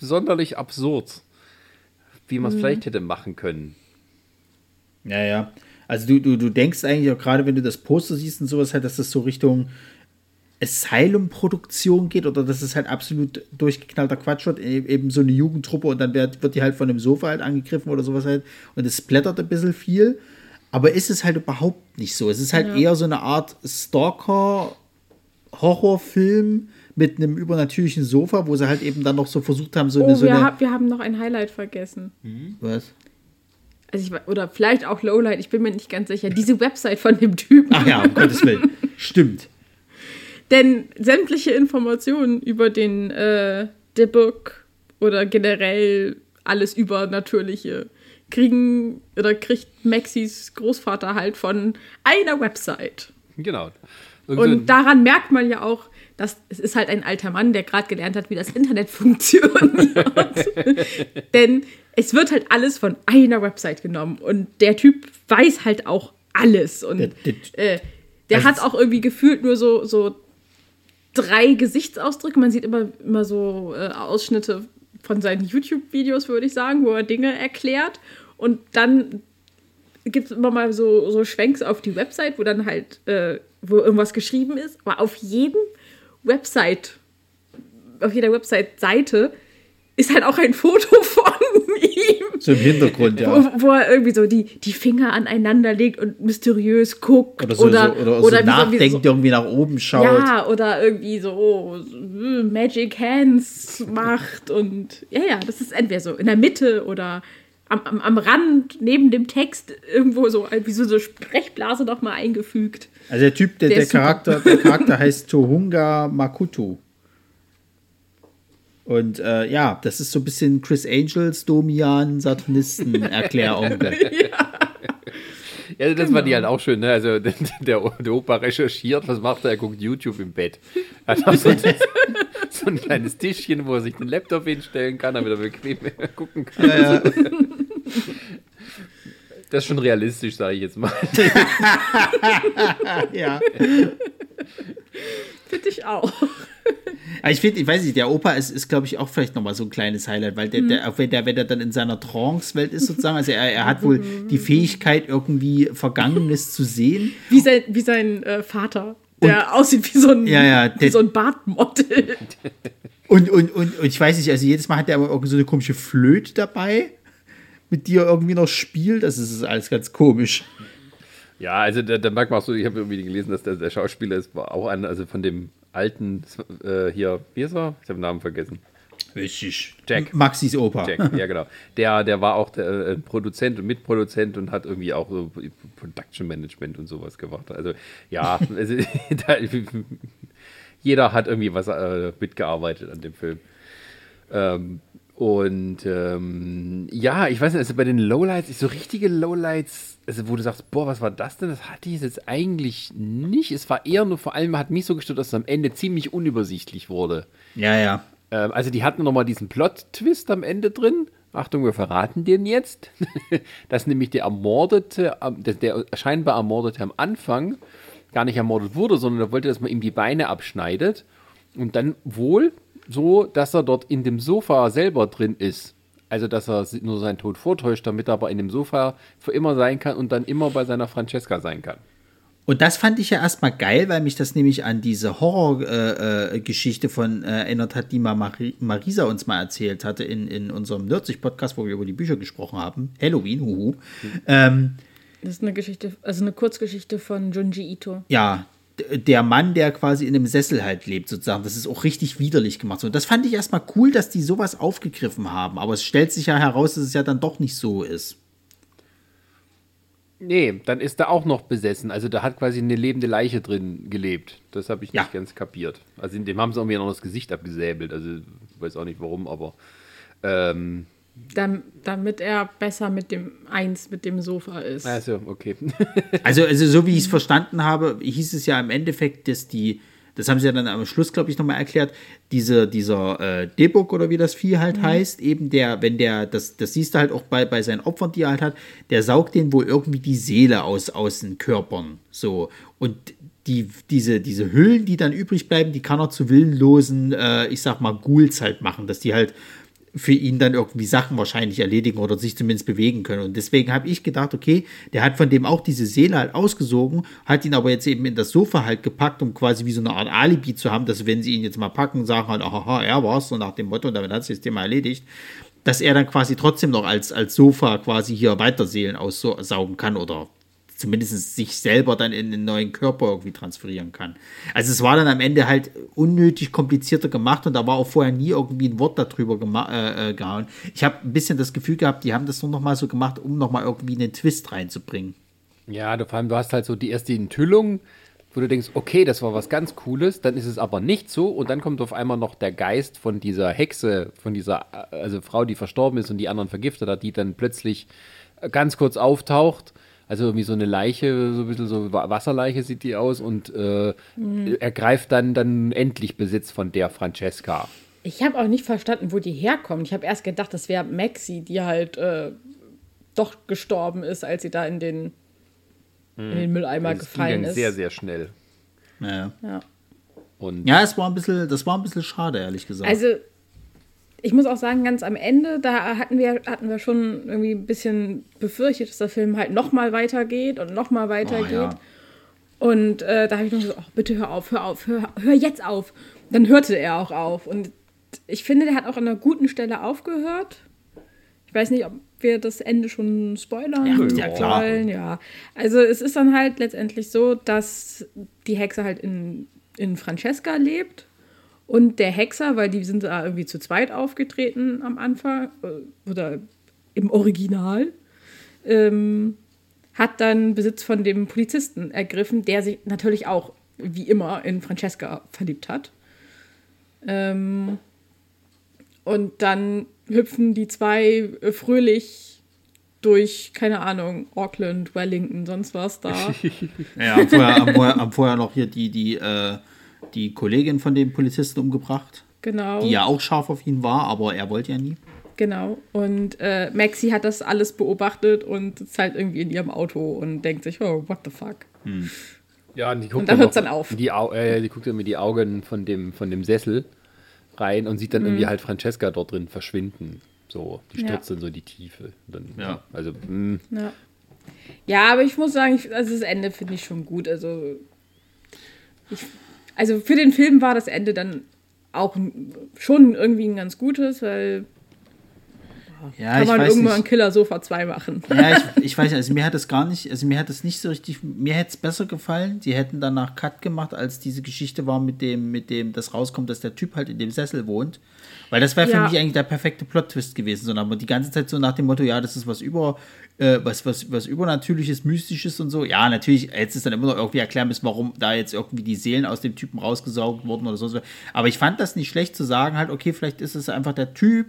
S2: sonderlich absurd, wie
S3: Mhm.
S2: man es vielleicht hätte machen können.
S1: Ja, ja. Also du, du, du denkst eigentlich auch gerade, wenn du das Poster siehst und sowas halt, dass das so Richtung Asylum-Produktion geht oder dass es halt absolut durchgeknallter Quatsch wird, e- eben so eine Jugendtruppe und dann wird, wird die halt von dem Sofa halt angegriffen oder sowas halt und es splattert ein bisschen viel. Aber ist es halt überhaupt nicht so. Es ist halt
S3: Ja.
S1: eher so eine Art Stalker-Horrorfilm mit einem übernatürlichen Sofa, wo sie halt eben dann noch so versucht haben, so eine,
S3: Oh,
S1: so
S3: wir,
S1: eine
S3: hab, wir haben noch ein Highlight vergessen.
S1: was?
S3: Also ich, oder vielleicht auch Lowlight, ich bin mir nicht ganz sicher. Diese Website von dem Typen.
S1: Ach ja, um Gottes Willen. Stimmt.
S3: Denn sämtliche Informationen über den äh, The Book oder generell alles Übernatürliche kriegen oder kriegt Maxis Großvater halt von einer Website.
S2: Genau.
S3: Und daran merkt man ja auch, dass es ist halt ein alter Mann, der gerade gelernt hat, wie das Internet funktioniert. Denn es wird halt alles von einer Website genommen und der Typ weiß halt auch alles und
S1: Der- der-
S3: äh, der
S1: Also
S3: hat auch irgendwie gefühlt nur so so drei Gesichtsausdrücke. Man sieht immer immer so äh, Ausschnitte von seinen YouTube-Videos, würde ich sagen, wo er Dinge erklärt und dann gibt es immer mal so, so Schwenks auf die Website, wo dann halt, äh, wo irgendwas geschrieben ist. Aber auf jedem Website, auf jeder Website-Seite ist halt auch ein Foto von ihm.
S1: So im Hintergrund, ja.
S3: Wo, wo er irgendwie so die, die Finger aneinander legt und mysteriös guckt.
S1: Oder so,
S3: oder,
S1: so, oder,
S3: oder
S1: so
S3: wie so-
S1: irgendwie nach oben schaut.
S3: Ja, oder irgendwie so äh, Magic Hands macht. Und ja, ja, das ist entweder so in der Mitte oder am, am, am Rand, neben dem Text, irgendwo so, wie so eine Sprechblase noch mal eingefügt.
S1: Also der Typ, der,
S3: Der
S1: der. Charakter, der Charakter heißt Tohunga Makuto. Und äh, ja, das ist so ein bisschen Chris Angels, Domian, Satanisten Erkläronkel.
S2: Ja, das war
S3: Genau.
S2: die halt auch schön, ne? Also der, der, Opa recherchiert, was macht er? Er guckt YouTube im Bett. Hat auch so, ein- kleines Tischchen, wo er sich den Laptop hinstellen kann, damit er bequem gucken kann.
S1: ja.
S2: Das ist schon realistisch, sage ich jetzt mal.
S1: ja.
S3: Finde ich auch.
S1: Aber ich finde, ich weiß nicht, der Opa ist, ist glaube ich, auch vielleicht nochmal so ein kleines Highlight, weil der, der, auch wenn der, wenn der dann in seiner Trance-Welt ist, sozusagen, also er, er hat wohl die Fähigkeit, irgendwie Vergangenes zu sehen.
S3: Wie sein, wie sein äh, Vater, der aussieht wie so ein,
S1: Ja, ja,
S3: wie so ein Bartmodel.
S1: Und, und, und, und ich weiß nicht, also jedes Mal hat er aber irgendwie so eine komische Flöte dabei, mit die er irgendwie noch spielt. Das ist alles ganz komisch.
S2: Ja, also da, da merkt man auch so, ich habe irgendwie gelesen, dass der, der Schauspieler ist war auch an, also von dem alten äh, hier, wie ist er? Ich habe den Namen vergessen.
S1: Richtig.
S2: Jack.
S1: Maxis Opa.
S2: Jack, ja genau. Der, der war auch der äh, Produzent und Mitproduzent und hat irgendwie auch so Production Management und sowas gemacht. Also ja, also, da, jeder hat irgendwie was äh, mitgearbeitet an dem Film. Ähm, und ähm, ja, ich weiß nicht, also bei den Lowlights, so richtige Lowlights, also wo du sagst, boah, was war das denn? Das hatte ich jetzt eigentlich nicht. Es war eher nur, vor allem hat mich so gestört, dass es am Ende ziemlich unübersichtlich wurde.
S1: Ja, ja.
S2: Ähm, also die hatten nochmal diesen Plot-Twist am Ende drin. Achtung, wir verraten den jetzt. dass nämlich der Ermordete, der scheinbar Ermordete am Anfang gar nicht ermordet wurde, sondern er wollte, dass man ihm die Beine abschneidet. Und dann wohl so, dass er dort in dem Sofa selber drin ist. Also, dass er nur seinen Tod vortäuscht, damit er aber in dem Sofa für immer sein kann und dann immer bei seiner Francesca sein kann.
S1: Und das fand ich ja erstmal geil, weil mich das nämlich an diese Horrorgeschichte äh, Geschichte von äh, erinnert hat, die mal Mari Marisa uns mal erzählt hatte in, in unserem Nerdsich-Podcast, wo wir über die Bücher gesprochen haben. Halloween, huhu. Ähm,
S3: Das ist eine Geschichte, also eine Kurzgeschichte von Junji Ito.
S1: Ja, der Mann, der quasi in einem Sessel halt lebt, sozusagen. Das ist auch richtig widerlich gemacht. So, das fand ich erstmal cool, dass die sowas aufgegriffen haben. Aber es stellt sich ja heraus, dass es ja dann doch nicht so ist.
S2: Nee, dann ist er auch noch besessen. Also da hat quasi eine lebende Leiche drin gelebt. Das habe ich nicht
S1: Ja.
S2: ganz kapiert. Also in dem haben sie irgendwie noch das Gesicht abgesäbelt. Also ich weiß auch nicht warum, aber ähm,
S3: Dam, damit er besser mit dem Eins, mit dem Sofa ist.
S2: also okay.
S1: Also, also so wie ich es verstanden habe, hieß es ja im Endeffekt, dass die, das haben sie ja dann am Schluss, glaube ich, nochmal erklärt, diese, dieser äh, Debuk oder wie das Vieh halt heißt, eben der, wenn der, das, das siehst du halt auch bei, bei seinen Opfern, die er halt hat, der saugt denen wohl irgendwie die Seele aus, aus den Körpern. So. Und die, diese, diese Hüllen, die dann übrig bleiben, die kann er zu willenlosen, äh, ich sag mal, Ghouls halt machen, dass die halt für ihn dann irgendwie Sachen wahrscheinlich erledigen oder sich zumindest bewegen können. Und deswegen habe ich gedacht, okay, der hat von dem auch diese Seele halt ausgesogen, hat ihn aber jetzt eben in das Sofa halt gepackt, um quasi wie so eine Art Alibi zu haben, dass wenn sie ihn jetzt mal packen, sagen halt, aha, er war's, so nach dem Motto, und damit hat sich das Thema erledigt, dass er dann quasi trotzdem noch als, als Sofa quasi hier weiter Seelen aussaugen kann oder zumindest sich selber dann in einen neuen Körper irgendwie transferieren kann. Also es war dann am Ende halt unnötig komplizierter gemacht und da war auch vorher nie irgendwie ein Wort darüber äh, äh, gehauen. Ich habe ein bisschen das Gefühl gehabt, die haben das nur noch mal so gemacht, um noch mal irgendwie einen Twist reinzubringen.
S2: ja, du, vor allem, du hast halt so die erste Enthüllung, wo du denkst, okay, das war was ganz Cooles, dann ist es aber nicht so und dann kommt auf einmal noch der Geist von dieser Hexe, von dieser äh, also Frau, die verstorben ist und die anderen vergiftet hat, die dann plötzlich ganz kurz auftaucht. Also irgendwie so eine Leiche, so ein bisschen so Wa- Wasserleiche sieht die aus und äh, ergreift dann, dann endlich Besitz von der Francesca.
S3: Ich habe auch nicht verstanden, wo die herkommt. Ich habe erst gedacht, das wäre Maxi, die halt äh, doch gestorben ist, als sie da in den, in den Mülleimer
S2: Also es ging
S3: gefallen
S2: dann
S3: ist.
S2: sehr, sehr schnell.
S1: Ja,
S3: Ja.
S2: Und
S1: ja es war ein bisschen, das war ein bisschen schade, ehrlich gesagt.
S3: Also, ich muss auch sagen, ganz am Ende, da hatten wir, hatten wir schon irgendwie ein bisschen befürchtet, dass der Film halt nochmal weitergeht und nochmal weitergeht.
S1: Oh, ja.
S3: Und äh, da habe ich nur so, oh, bitte hör auf, hör auf, hör, hör jetzt auf. Dann hörte er auch auf. Und ich finde, der hat auch an einer guten Stelle aufgehört. Ich weiß nicht, ob wir das Ende schon spoilern
S1: Ja, ja, klar.
S3: wollen. Ja, also es ist dann halt letztendlich so, dass die Hexe halt in, in Francesca lebt. Und der Hexer, weil die sind da irgendwie zu zweit aufgetreten am Anfang, äh, oder im Original, ähm, hat dann Besitz von dem Polizisten ergriffen, der sich natürlich auch wie immer in Francesca verliebt hat. Ähm, und dann hüpfen die zwei äh, fröhlich durch, keine Ahnung, Auckland, Wellington, sonst was da.
S1: ja, haben vorher, haben vorher, haben vorher noch hier die, die, äh, die Kollegin von dem Polizisten umgebracht,
S3: Genau.
S1: die ja auch scharf auf ihn war, aber er wollte ja nie.
S3: Genau. Und äh, Maxi hat das alles beobachtet und ist halt irgendwie in ihrem Auto und denkt sich, oh, what the fuck.
S2: Ja, und die guckt
S3: Und da hört's
S2: noch
S3: dann auf.
S2: Die, Au äh, die guckt dann mit die Augen von dem, von dem Sessel rein und sieht dann irgendwie halt Francesca dort drin verschwinden. So, die
S3: Ja.
S2: stürzt dann so in die Tiefe. Dann,
S1: Ja.
S2: Also, mh,
S3: Ja. Ja, aber ich muss sagen, ich, also das Ende finde ich schon gut. Also, ich, also für den Film war das Ende dann auch schon irgendwie ein ganz gutes, weil
S1: Ja,
S3: kann
S1: ich
S3: man
S1: weiß
S3: irgendwann
S1: nicht.
S3: Killer Sofa 2 machen.
S1: Ja, ich, ich weiß nicht, also mir hat es gar nicht, also mir hat es nicht so richtig, mir hätte es besser gefallen. Die hätten danach Cut gemacht, als diese Geschichte war mit dem, mit dem, das rauskommt, dass der Typ halt in dem Sessel wohnt. Weil das wäre für
S3: Ja.
S1: mich eigentlich der perfekte Plot-Twist gewesen, sondern aber die ganze Zeit so nach dem Motto, ja, das ist was über, äh, was, was, was Übernatürliches, Mystisches und so. Ja, natürlich, jetzt ist dann immer noch irgendwie erklären müssen, warum da jetzt irgendwie die Seelen aus dem Typen rausgesaugt wurden oder so. Aber ich fand das nicht schlecht zu sagen, halt, okay, vielleicht ist es einfach der Typ,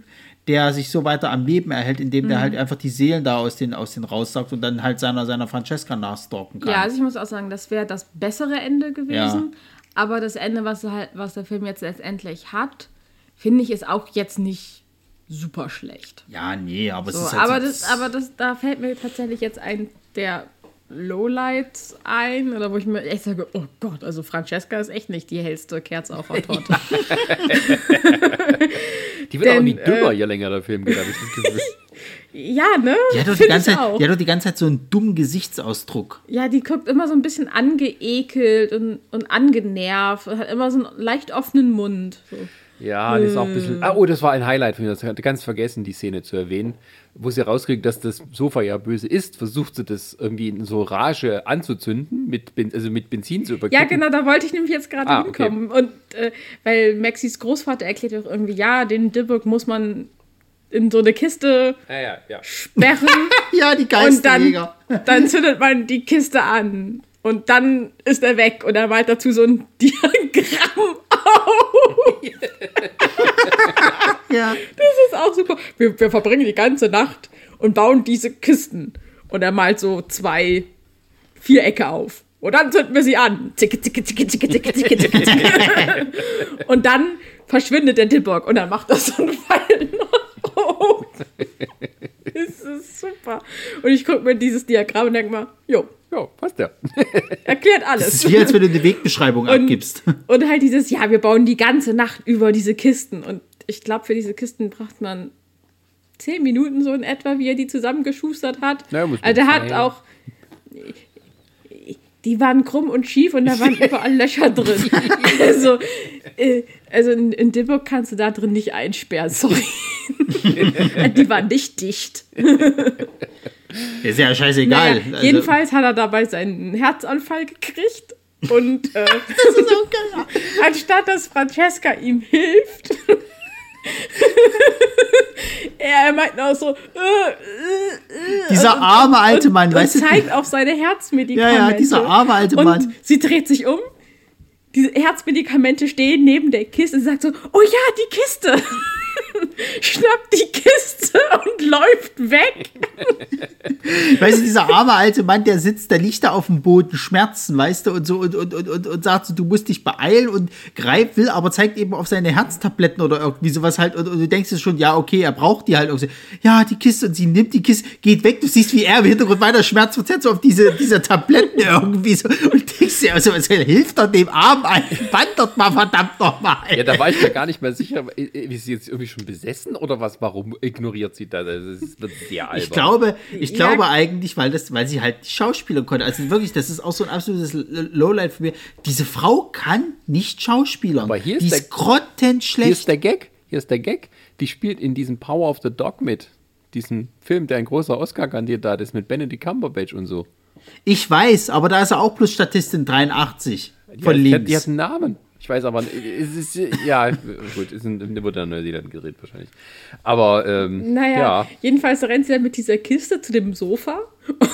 S1: der sich so weiter am Leben erhält, indem
S3: Mhm.
S1: der halt einfach die Seelen da aus den, aus den raussaugt und dann halt seiner, seiner Francesca nachstalken kann.
S3: Ja, also ich muss auch sagen, das wäre das bessere Ende gewesen. Aber das Ende, was, halt, was der Film jetzt letztendlich hat, finde ich, ist auch jetzt nicht super schlecht.
S1: Ja, nee, aber es
S3: So,
S1: ist halt
S3: aber
S1: so,
S3: das, aber das, da fällt mir tatsächlich jetzt ein der Lowlights ein, oder wo ich mir echt sage, oh Gott, also Francesca ist echt nicht die hellste Kerze auf der Torte.
S2: die wird auch
S3: Denn,
S2: nie dümmer,
S3: äh,
S2: je länger der Film geht, habe ich das Gefühl.
S3: ja, ne?
S1: die hat, doch die, ganze Zeit,
S3: auch.
S1: die hat doch die ganze Zeit so einen dummen Gesichtsausdruck.
S3: Ja, die guckt immer so ein bisschen angeekelt und, und angenervt und hat immer so einen leicht offenen Mund. So.
S2: Ja, das ist auch ein bisschen. Ah, oh, das war ein Highlight von mir. Das hatte ganz vergessen, die Szene zu erwähnen. Wo sie rauskriegt, dass das Sofa ja böse ist, versucht sie das irgendwie in so Rage anzuzünden, mit, also mit Benzin zu überkippen.
S3: Ja, genau, da wollte ich nämlich jetzt gerade
S2: Ah, okay.
S3: hinkommen. Und äh, weil Maxis Großvater erklärt auch irgendwie, ja, den Dibburg muss man in so eine Kiste
S2: Ja, ja, ja.
S3: sperren
S1: Ja, die
S3: und dann,
S1: Geisterjäger.
S3: dann zündet man die Kiste an. Und dann ist er weg und er malt dazu so ein Diagramm.
S1: Ja.
S3: Das ist auch super. Wir, wir verbringen die ganze Nacht und bauen diese Kisten. Und er malt so zwei Vierecke auf. Und dann zünden wir sie an. Zicke, zicke, zicke, zicke, zicke, zicke, zicke, zicke. Und dann verschwindet der Dibburg und dann macht das so einen Pfeil nach oben. Das ist super. Und ich gucke mir dieses Diagramm und denke mal, jo,
S2: Ja, passt ja.
S3: erklärt
S1: Das
S3: alles.
S1: ist wie, als wenn du eine Wegbeschreibung abgibst.
S3: Und halt dieses, ja, wir bauen die ganze Nacht über diese Kisten. Und ich glaube, für diese Kisten braucht man zehn Minuten so in etwa, wie er die zusammengeschustert hat.
S2: Na, muss man
S3: also der hat auch. Die waren krumm und schief und da waren überall Löcher drin. Also, äh, also in, in Dibburg kannst du da drin nicht einsperren, sorry. die waren nicht dicht.
S1: Ist ja scheißegal.
S3: Naja,
S1: Also,
S3: jedenfalls hat er dabei seinen Herzanfall gekriegt und äh, anstatt dass Francesca ihm hilft, er meint auch so, äh, äh, äh,
S1: dieser arme alte Mann,
S3: und
S1: weißt du?
S3: zeigt auf seine Herzmedikamente.
S1: Ja, ja, dieser arme alte
S3: und
S1: Mann.
S3: sie dreht sich um. Diese Herzmedikamente stehen neben der Kiste und sagt so, oh ja, die Kiste. Schnappt die Kiste und läuft weg.
S1: Weißt du, dieser arme alte Mann, der sitzt, der liegt da auf dem Boden, Schmerzen, weißt du, und so und, und, und, und, und sagt so, du musst dich beeilen und greift, will, aber zeigt eben auf seine Herztabletten oder irgendwie sowas halt und, und du denkst dir schon, ja, okay, er braucht die halt irgendwie. Ja, die Kiste und sie nimmt die Kiste, geht weg, du siehst, wie er im Hintergrund weiter schmerzverzerrt so auf diese, diese Tabletten irgendwie so und denkst dir, also, was hilft er dem armen alten Mann dort mal verdammt nochmal.
S2: Ja, da war ich mir gar nicht mehr sicher, äh, äh, ist sie jetzt irgendwie schon besessen oder was? Warum ignoriert sie das? Also, Es wird sehr albern.
S1: Ich glaube, ich
S3: Ja.
S1: glaube eigentlich, weil das, weil sie halt die Schauspieler konnte. Also wirklich, das ist auch so ein absolutes Lowlight für mich. Diese Frau kann nicht Schauspielern.
S2: Aber hier ist
S1: die
S2: der-
S1: ist grottenschlecht.
S2: Hier ist der Gag. Hier ist der Gag. Die spielt in diesem Power of the Dog mit. Diesen Film, der ein großer Oscar-Kandidat ist mit Benedict Cumberbatch und so.
S1: ich weiß, aber da ist er auch plus Statistin 83
S2: Die
S1: von
S2: hat,
S1: links.
S2: Die hat einen Namen. Ich weiß aber, es ist, ja, gut, ist in, wurde in Neuseeland gedreht wahrscheinlich. Aber, ähm,
S3: Naja,
S2: ja.
S3: jedenfalls rennt sie dann mit dieser Kiste zu dem Sofa und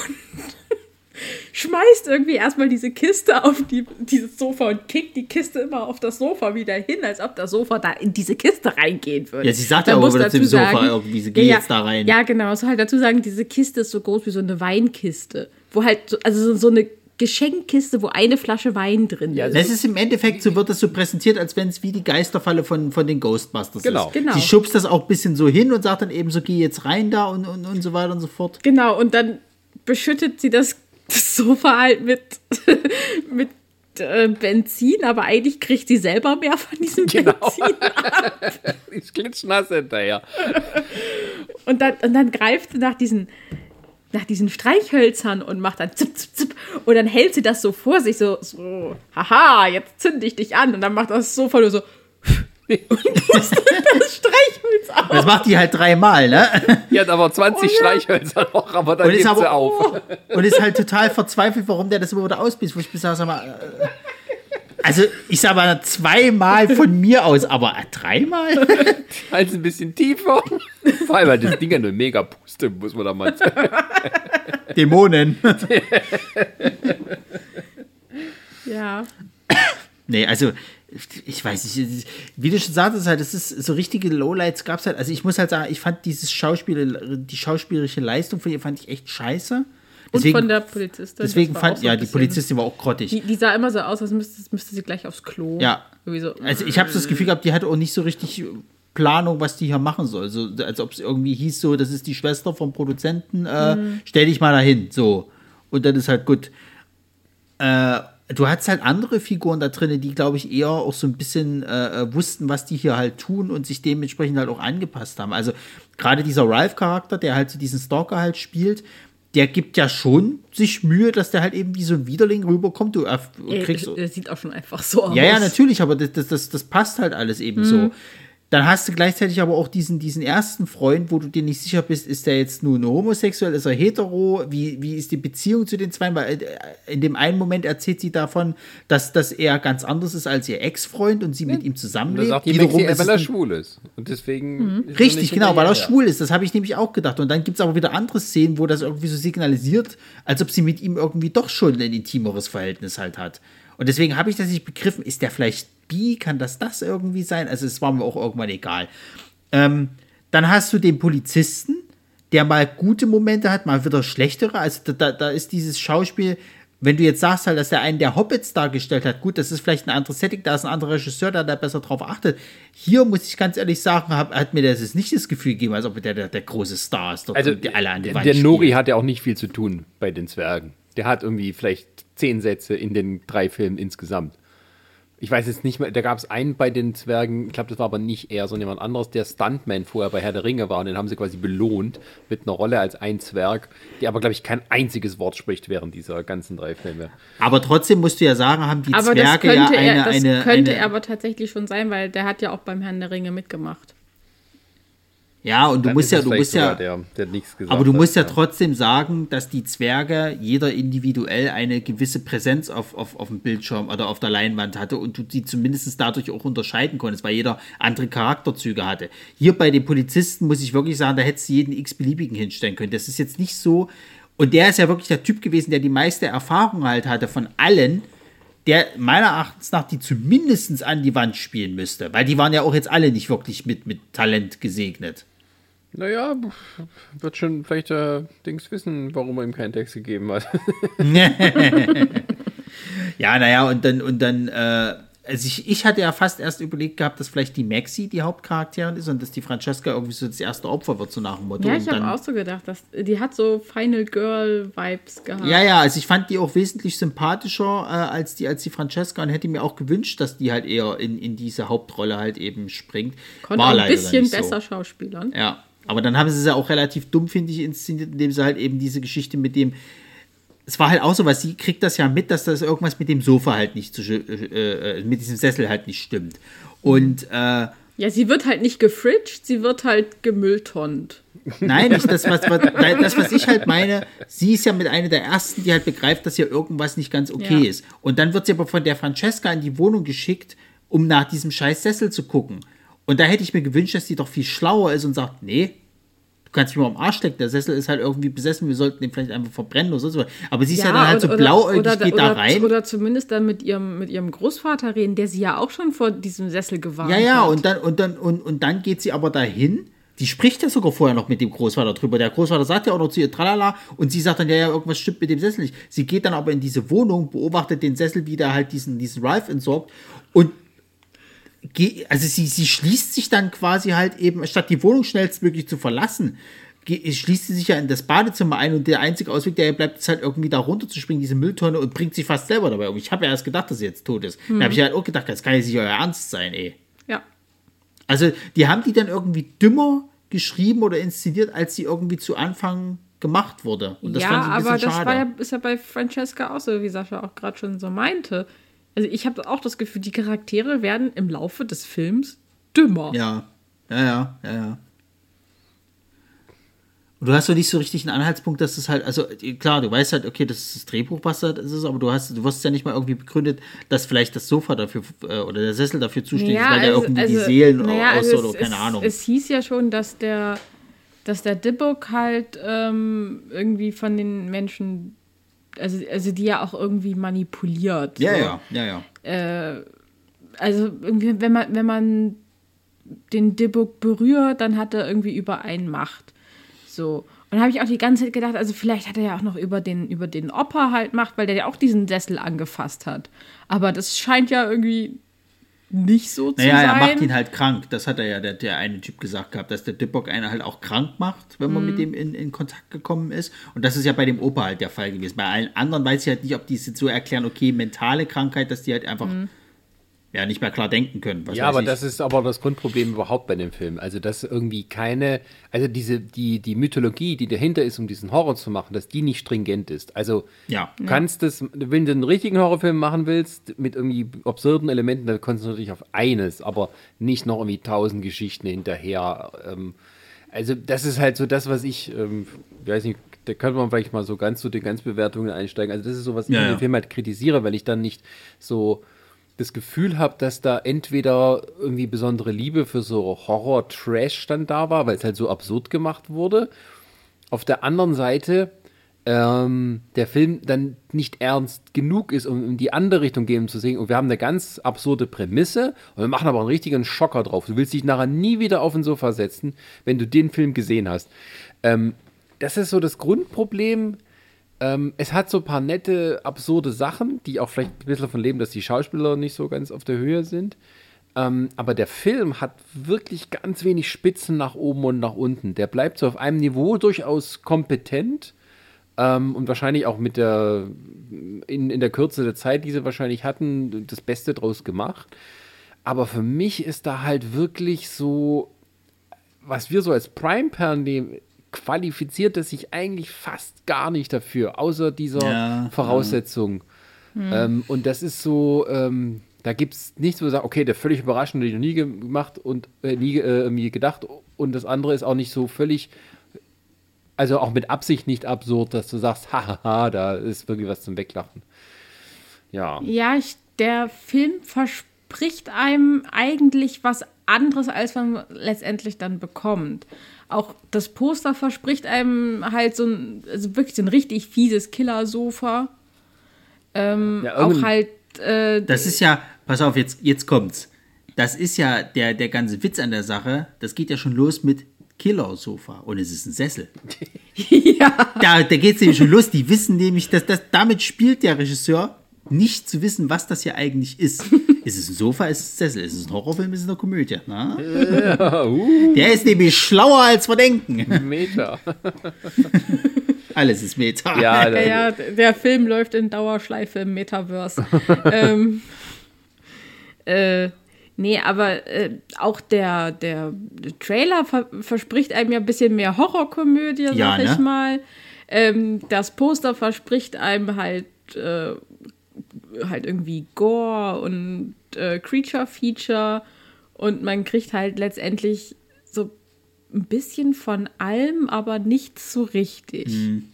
S3: schmeißt irgendwie erstmal diese Kiste auf die, dieses Sofa und kickt die Kiste immer auf das Sofa wieder hin, als ob das Sofa da in diese Kiste reingehen würde.
S1: Ja, sie sagt ja auch
S3: muss
S1: über dem
S3: dazu
S1: Sofa irgendwie, sie geht
S3: ja,
S1: jetzt da rein.
S3: Ja, genau. So halt dazu sagen, diese Kiste ist so groß wie so eine Weinkiste. Wo halt, so, also so- so eine Geschenkkiste, wo eine Flasche Wein drin
S2: Ja,
S3: ist.
S1: Das ist im Endeffekt, so wird das so präsentiert, als wenn es wie die Geisterfalle von, von den Ghostbusters
S2: Genau.
S1: ist.
S3: Genau.
S1: Sie schubst das auch ein bisschen so hin und sagt dann eben so, geh jetzt rein da und, und, und so weiter und so fort.
S3: Genau, und dann beschüttet sie das, das Sofa halt mit, mit äh, Benzin, aber eigentlich kriegt sie selber mehr von diesem
S2: Genau.
S3: Benzin.
S2: Die ist klitschnass hinterher.
S3: Und dann, und dann greift sie nach diesen, nach diesen Streichhölzern und macht dann zip, zip, zip. Und dann hält sie das so vor sich, so, so haha, jetzt zünde ich dich an. Und dann macht das Sofa nur so und pustet das Streichholz auf.
S1: Das macht die halt dreimal, ne?
S2: Die hat aber 20
S3: Oh ja.
S2: Streichhölzer noch, aber dann
S1: Und ist
S2: gibt sie auf.
S1: und ist halt total verzweifelt, warum der das immer wieder ausbießt. Wo ich bisher sag mal, äh, also ich sag mal zweimal von mir aus, aber dreimal?
S2: Halt ein bisschen tiefer. Vor allem, weil das Ding ja eine mega Puste, muss man da mal sagen.
S1: Dämonen.
S3: Ja.
S1: Nee, also ich weiß nicht, wie du schon sagtest, halt, das ist so richtige Lowlights gab es halt. Also ich muss halt sagen, ich fand dieses Schauspiel, die schauspielerische Leistung von ihr fand ich echt scheiße.
S3: Und von der Polizistin.
S1: Deswegen fand,
S3: so
S1: ja, die Polizistin war auch grottig.
S3: Die, die sah immer so aus, als müsste, müsste sie gleich aufs Klo.
S1: Ja.
S3: So.
S1: Also ich habe so das Gefühl gehabt, die hatte auch nicht so richtig Planung, was die hier machen soll. So, als ob es irgendwie hieß, so, das ist die Schwester vom Produzenten, äh, stell dich mal dahin. So. Und dann ist halt gut. Äh, du hattest halt andere Figuren da drin, die, glaube ich, eher auch so ein bisschen äh, äh, wussten, was die hier halt tun und sich dementsprechend halt auch angepasst haben. Also gerade dieser Ralph-Charakter, der halt so diesen Stalker halt spielt, der gibt ja schon sich Mühe, dass der halt eben wie so ein Widerling rüberkommt. Du kriegst.
S3: Der sieht auch schon einfach so aus.
S1: Ja, ja, natürlich, aber das, das, das, das passt halt alles eben mhm. so. Dann hast du gleichzeitig aber auch diesen, diesen ersten Freund, wo du dir nicht sicher bist, ist der jetzt nun homosexuell, ist er hetero, wie, wie ist die Beziehung zu den zwei? Weil äh, in dem einen Moment erzählt sie davon, dass, dass er ganz anders ist als ihr Ex-Freund und sie mit ihm zusammenlebt.
S2: sagt die Wiederum Maxi, weil er schwul ist. Und deswegen.
S1: Mhm. Richtig, genau, weil er schwul ist. Das habe ich nämlich auch gedacht. Und dann gibt es aber wieder andere Szenen, wo das irgendwie so signalisiert, als ob sie mit ihm irgendwie doch schon ein intimeres Verhältnis halt hat. Und deswegen habe ich das nicht begriffen. Ist der vielleicht bi? Kann das das irgendwie sein? Also es war mir auch irgendwann egal. Ähm, dann hast du den Polizisten, der mal gute Momente hat, mal wieder schlechtere. Also da, da ist dieses Schauspiel, wenn du jetzt sagst halt, dass der einen der Hobbits dargestellt hat, gut, das ist vielleicht ein anderes Setting, da ist ein anderer Regisseur, der da besser drauf achtet. Hier muss ich ganz ehrlich sagen, hab, hat mir das nicht das Gefühl gegeben, als ob der der, der große Star ist.
S2: Also die alle an die Wand der Nori hat ja auch nicht viel zu tun bei den Zwergen. Der hat irgendwie vielleicht zehn Sätze in den drei Filmen insgesamt ich weiß jetzt nicht mehr, da gab es einen bei den Zwergen, ich glaube, das war aber nicht er, sondern jemand anderes, der Stuntman vorher bei Herr der Ringe war und den haben sie quasi belohnt mit einer Rolle als ein Zwerg, der aber, glaube ich, kein einziges Wort spricht während dieser ganzen drei Filme.
S1: Aber trotzdem musst du ja sagen, haben die aber Zwerge ja eine, er,
S3: das
S1: eine.
S3: könnte
S1: eine,
S3: er aber tatsächlich schon sein, weil der hat ja auch beim Herrn der Ringe mitgemacht.
S1: Ja, und du Dann musst ja, du musst ja, der, der aber du musst ja, ja trotzdem sagen, dass die Zwerge jeder individuell eine gewisse Präsenz auf, auf, auf dem Bildschirm oder auf der Leinwand hatte und du die zumindest dadurch auch unterscheiden konntest, weil jeder andere Charakterzüge hatte. Hier bei den Polizisten muss ich wirklich sagen, da hättest du jeden x-beliebigen hinstellen können. Das ist jetzt nicht so, und der ist ja wirklich der Typ gewesen, der die meiste Erfahrung halt hatte von allen, der meiner Erachtens nach die zumindest an die Wand spielen müsste, weil die waren ja auch jetzt alle nicht wirklich mit, mit Talent gesegnet.
S2: Naja, wird schon vielleicht der Dings wissen, warum er ihm keinen Text gegeben hat.
S1: ja, naja, und dann, und dann, äh, also ich, ich hatte ja fast erst überlegt gehabt, dass vielleicht die Maxi die Hauptcharakterin ist und dass die Francesca irgendwie so das erste Opfer wird, so nach dem Motto.
S3: Ja, ich habe auch so gedacht, dass die hat so Final Girl-Vibes gehabt.
S1: Ja, ja, also ich fand die auch wesentlich sympathischer äh, als, die, als die Francesca und hätte mir auch gewünscht, dass die halt eher in, in diese Hauptrolle halt eben springt.
S3: Konnte War ein bisschen besser so. schauspielern.
S1: Ja. Aber dann haben sie es ja auch relativ dumm, finde ich, inszeniert, indem sie halt eben diese Geschichte mit dem. Es war halt auch so, was sie kriegt das ja mit, dass das irgendwas mit dem Sofa halt nicht, zu, äh, äh, mit diesem Sessel halt nicht stimmt. Und äh,
S3: ja, sie wird halt nicht gefridged, sie wird halt gemülltonnt.
S1: Nein, nicht das was, was, das, was ich halt meine. Sie ist ja mit einer der ersten, die halt begreift, dass hier irgendwas nicht ganz okay ja. ist. Und dann wird sie aber von der Francesca in die Wohnung geschickt, um nach diesem scheiß Sessel zu gucken. Und da hätte ich mir gewünscht, dass die doch viel schlauer ist und sagt, nee, du kannst mich mal am Arsch stecken, der Sessel ist halt irgendwie besessen, wir sollten den vielleicht einfach verbrennen oder so. Aber sie ist ja, ja dann halt so blauäugig, oder, geht
S3: oder,
S1: da rein.
S3: Oder zumindest dann mit ihrem, mit ihrem Großvater reden, der sie ja auch schon vor diesem Sessel gewarnt
S1: hat. Ja, ja,
S3: hat.
S1: und dann, und, dann, und, und dann geht sie aber dahin die spricht ja sogar vorher noch mit dem Großvater drüber. Der Großvater sagt ja auch noch zu ihr tralala und sie sagt dann, ja, ja, irgendwas stimmt mit dem Sessel nicht. Sie geht dann aber in diese Wohnung, beobachtet den Sessel, wie der halt diesen, diesen Ralph entsorgt und also sie, sie schließt sich dann quasi halt eben, statt die Wohnung schnellstmöglich zu verlassen, schließt sie sich ja in das Badezimmer ein und der einzige Ausweg, der ihr bleibt, ist halt irgendwie da runter zu springen, diese Mülltonne und bringt sich fast selber dabei um. Ich habe ja erst gedacht, dass sie jetzt tot ist. Mhm. Da habe ich halt auch gedacht, das kann ja nicht euer Ernst sein, ey.
S3: Ja.
S1: Also, die haben die dann irgendwie dümmer geschrieben oder inszeniert, als sie irgendwie zu Anfang gemacht wurde.
S3: Und das ja, fand ich ein aber das schade. war ja, ist ja bei Francesca auch so, wie Sascha auch gerade schon so meinte. Also ich habe auch das Gefühl, die Charaktere werden im Laufe des Films dümmer.
S1: Ja, ja, ja, ja, ja. Und du hast doch nicht so richtig einen Anhaltspunkt, dass das halt, also klar, du weißt halt, okay, das ist das Drehbuch, was das ist, aber du hast, du wirst ja nicht mal irgendwie begründet, dass vielleicht das Sofa dafür äh, oder der Sessel dafür zuständig ja, ist, weil also, der irgendwie also, die Seelen naja, aus also oder keine
S3: es,
S1: Ahnung.
S3: Es hieß ja schon, dass der, dass der Dibbock halt ähm, irgendwie von den Menschen also, also die ja auch irgendwie manipuliert.
S1: Ja, so. ja, ja, ja.
S3: Äh, also irgendwie, wenn man, wenn man den Dibuk berührt, dann hat er irgendwie über einen Macht. So. Und da habe ich auch die ganze Zeit gedacht, also vielleicht hat er ja auch noch über den, über den Opa halt Macht, weil der ja auch diesen Sessel angefasst hat. Aber das scheint ja irgendwie nicht so
S1: zu naja, sein. Naja, er macht ihn halt krank. Das hat er ja der, der eine Typ gesagt gehabt, dass der Dipbock einen halt auch krank macht, wenn man mhm. mit dem in, in Kontakt gekommen ist. Und das ist ja bei dem Opa halt der Fall gewesen. Bei allen anderen weiß ich halt nicht, ob die es jetzt so erklären, okay, mentale Krankheit, dass die halt einfach mhm. Ja nicht mehr klar denken können.
S2: ja, aber ich. das ist aber das Grundproblem überhaupt bei dem Film. Also, dass irgendwie keine, also diese, die, die Mythologie, die dahinter ist, um diesen Horror zu machen, dass die nicht stringent ist. Also, ja. du kannst das, wenn du einen richtigen Horrorfilm machen willst, mit irgendwie absurden Elementen, dann konzentrierst du dich auf eines, aber nicht noch irgendwie tausend Geschichten hinterher. Ähm, also, das ist halt so das, was ich, ähm, weiß nicht, da könnte man vielleicht mal so ganz zu den Ganzbewertungen einsteigen. Also, das ist so, was ich ja, in dem Film halt kritisiere, weil ich dann nicht so das Gefühl habe, dass da entweder irgendwie besondere Liebe für so Horror-Trash dann da war, weil es halt so absurd gemacht wurde. Auf der anderen Seite ähm, der Film dann nicht ernst genug ist, um in die andere Richtung gehen zu sehen. Und wir haben eine ganz absurde Prämisse und wir machen aber einen richtigen Schocker drauf. Du willst dich nachher nie wieder auf ein Sofa setzen, wenn du den Film gesehen hast. Ähm, das ist so das Grundproblem ähm, es hat so ein paar nette, absurde Sachen, die auch vielleicht ein bisschen davon leben, dass die Schauspieler nicht so ganz auf der Höhe sind. Ähm, aber der Film hat wirklich ganz wenig Spitzen nach oben und nach unten. Der bleibt so auf einem Niveau durchaus kompetent ähm, und wahrscheinlich auch mit der, in, in der Kürze der Zeit, die sie wahrscheinlich hatten, das Beste draus gemacht. Aber für mich ist da halt wirklich so, was wir so als Prime-Perlen nehmen, qualifiziert es sich eigentlich fast gar nicht dafür, außer dieser ja, Voraussetzung. Ja. Ähm, und das ist so, ähm, da gibt es nichts, wo du sagst, okay, der völlig überraschende, den ich noch nie gemacht und äh, nie äh, irgendwie gedacht. Und das andere ist auch nicht so völlig, also auch mit Absicht nicht absurd, dass du sagst, hahaha, da ist wirklich was zum Weglachen. Ja.
S3: Ja, ich, der Film verspricht einem eigentlich was anderes, als man letztendlich dann bekommt auch das Poster verspricht einem halt so ein, also wirklich so ein richtig fieses Killersofa. Ähm, ja, auch halt. Äh,
S1: das ist ja, pass auf, jetzt, jetzt kommt's. Das ist ja der, der ganze Witz an der Sache. Das geht ja schon los mit Killersofa und es ist ein Sessel. ja. Da, da geht es nämlich schon los. Die wissen nämlich, dass das, damit spielt der Regisseur nicht zu wissen, was das hier eigentlich ist. ist es ein Sofa, ist es ein Sessel, ist es ein Horrorfilm, ist es eine Komödie? Ja, uh. Der ist nämlich schlauer als wir denken. Meta. Alles ist Meta.
S3: Ja, ja, der Film läuft in Dauerschleife im Metaverse. ähm, äh, nee, aber äh, auch der, der Trailer ver verspricht einem ja ein bisschen mehr Horrorkomödie, sag ja, ich ne? mal. Ähm, das Poster verspricht einem halt äh, halt irgendwie Gore und äh, Creature-Feature und man kriegt halt letztendlich so ein bisschen von allem, aber nichts so richtig. Mhm.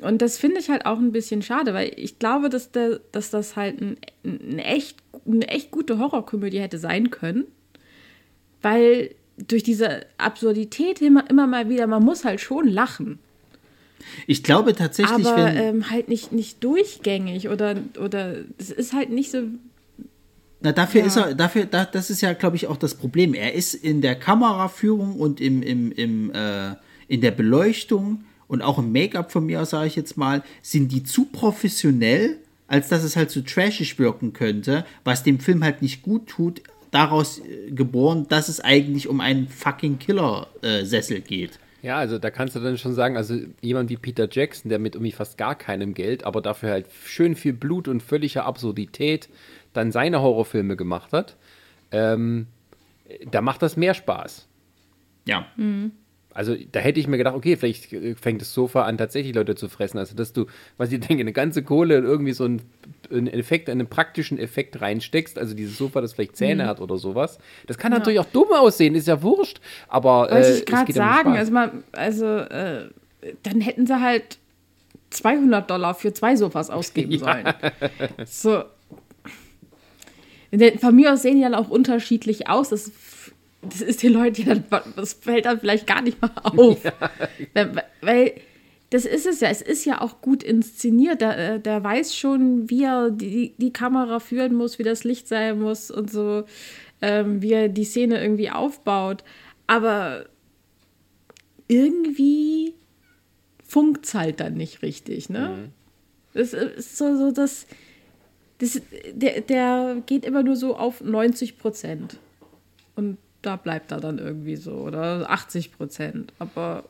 S3: Und das finde ich halt auch ein bisschen schade, weil ich glaube, dass, der, dass das halt ein, ein echt, eine echt gute Horrorkomödie hätte sein können. Weil durch diese Absurdität immer, immer mal wieder, man muss halt schon lachen.
S1: Ich glaube tatsächlich,
S3: aber wenn, ähm, halt nicht, nicht durchgängig oder oder es ist halt nicht so.
S1: Na, dafür ja. ist er, dafür, da, das ist ja, glaube ich, auch das Problem. Er ist in der Kameraführung und im, im, im, äh, in der Beleuchtung und auch im Make-up von mir, sage ich jetzt mal, sind die zu professionell, als dass es halt so trashig wirken könnte, was dem Film halt nicht gut tut, daraus äh, geboren, dass es eigentlich um einen fucking Killer-Sessel äh, geht.
S2: Ja, also da kannst du dann schon sagen, also jemand wie Peter Jackson, der mit irgendwie fast gar keinem Geld, aber dafür halt schön viel Blut und völliger Absurdität dann seine Horrorfilme gemacht hat, ähm, da macht das mehr Spaß.
S1: Ja. Mhm.
S2: Also da hätte ich mir gedacht, okay, vielleicht fängt das Sofa an, tatsächlich Leute zu fressen. Also dass du, was ich denke, eine ganze Kohle in irgendwie so einen, einen Effekt, einen praktischen Effekt reinsteckst, also dieses Sofa, das vielleicht Zähne mhm. hat oder sowas. Das kann ja. natürlich auch dumm aussehen, ist ja wurscht. Aber
S3: äh, ich gerade sagen, also, man, also äh, dann hätten sie halt 200 Dollar für zwei Sofas ausgeben ja. sollen. So. Von mir aus sehen die dann auch unterschiedlich aus. Das das ist den Leuten ja, das fällt dann vielleicht gar nicht mal auf. Ja. Weil, das ist es ja, es ist ja auch gut inszeniert. Der, äh, der weiß schon, wie er die, die Kamera führen muss, wie das Licht sein muss und so, ähm, wie er die Szene irgendwie aufbaut. Aber irgendwie funkt es halt dann nicht richtig, ne? Mhm. Das ist so, so das, das der, der geht immer nur so auf 90 Prozent. Und da bleibt er dann irgendwie so oder 80 Prozent. Aber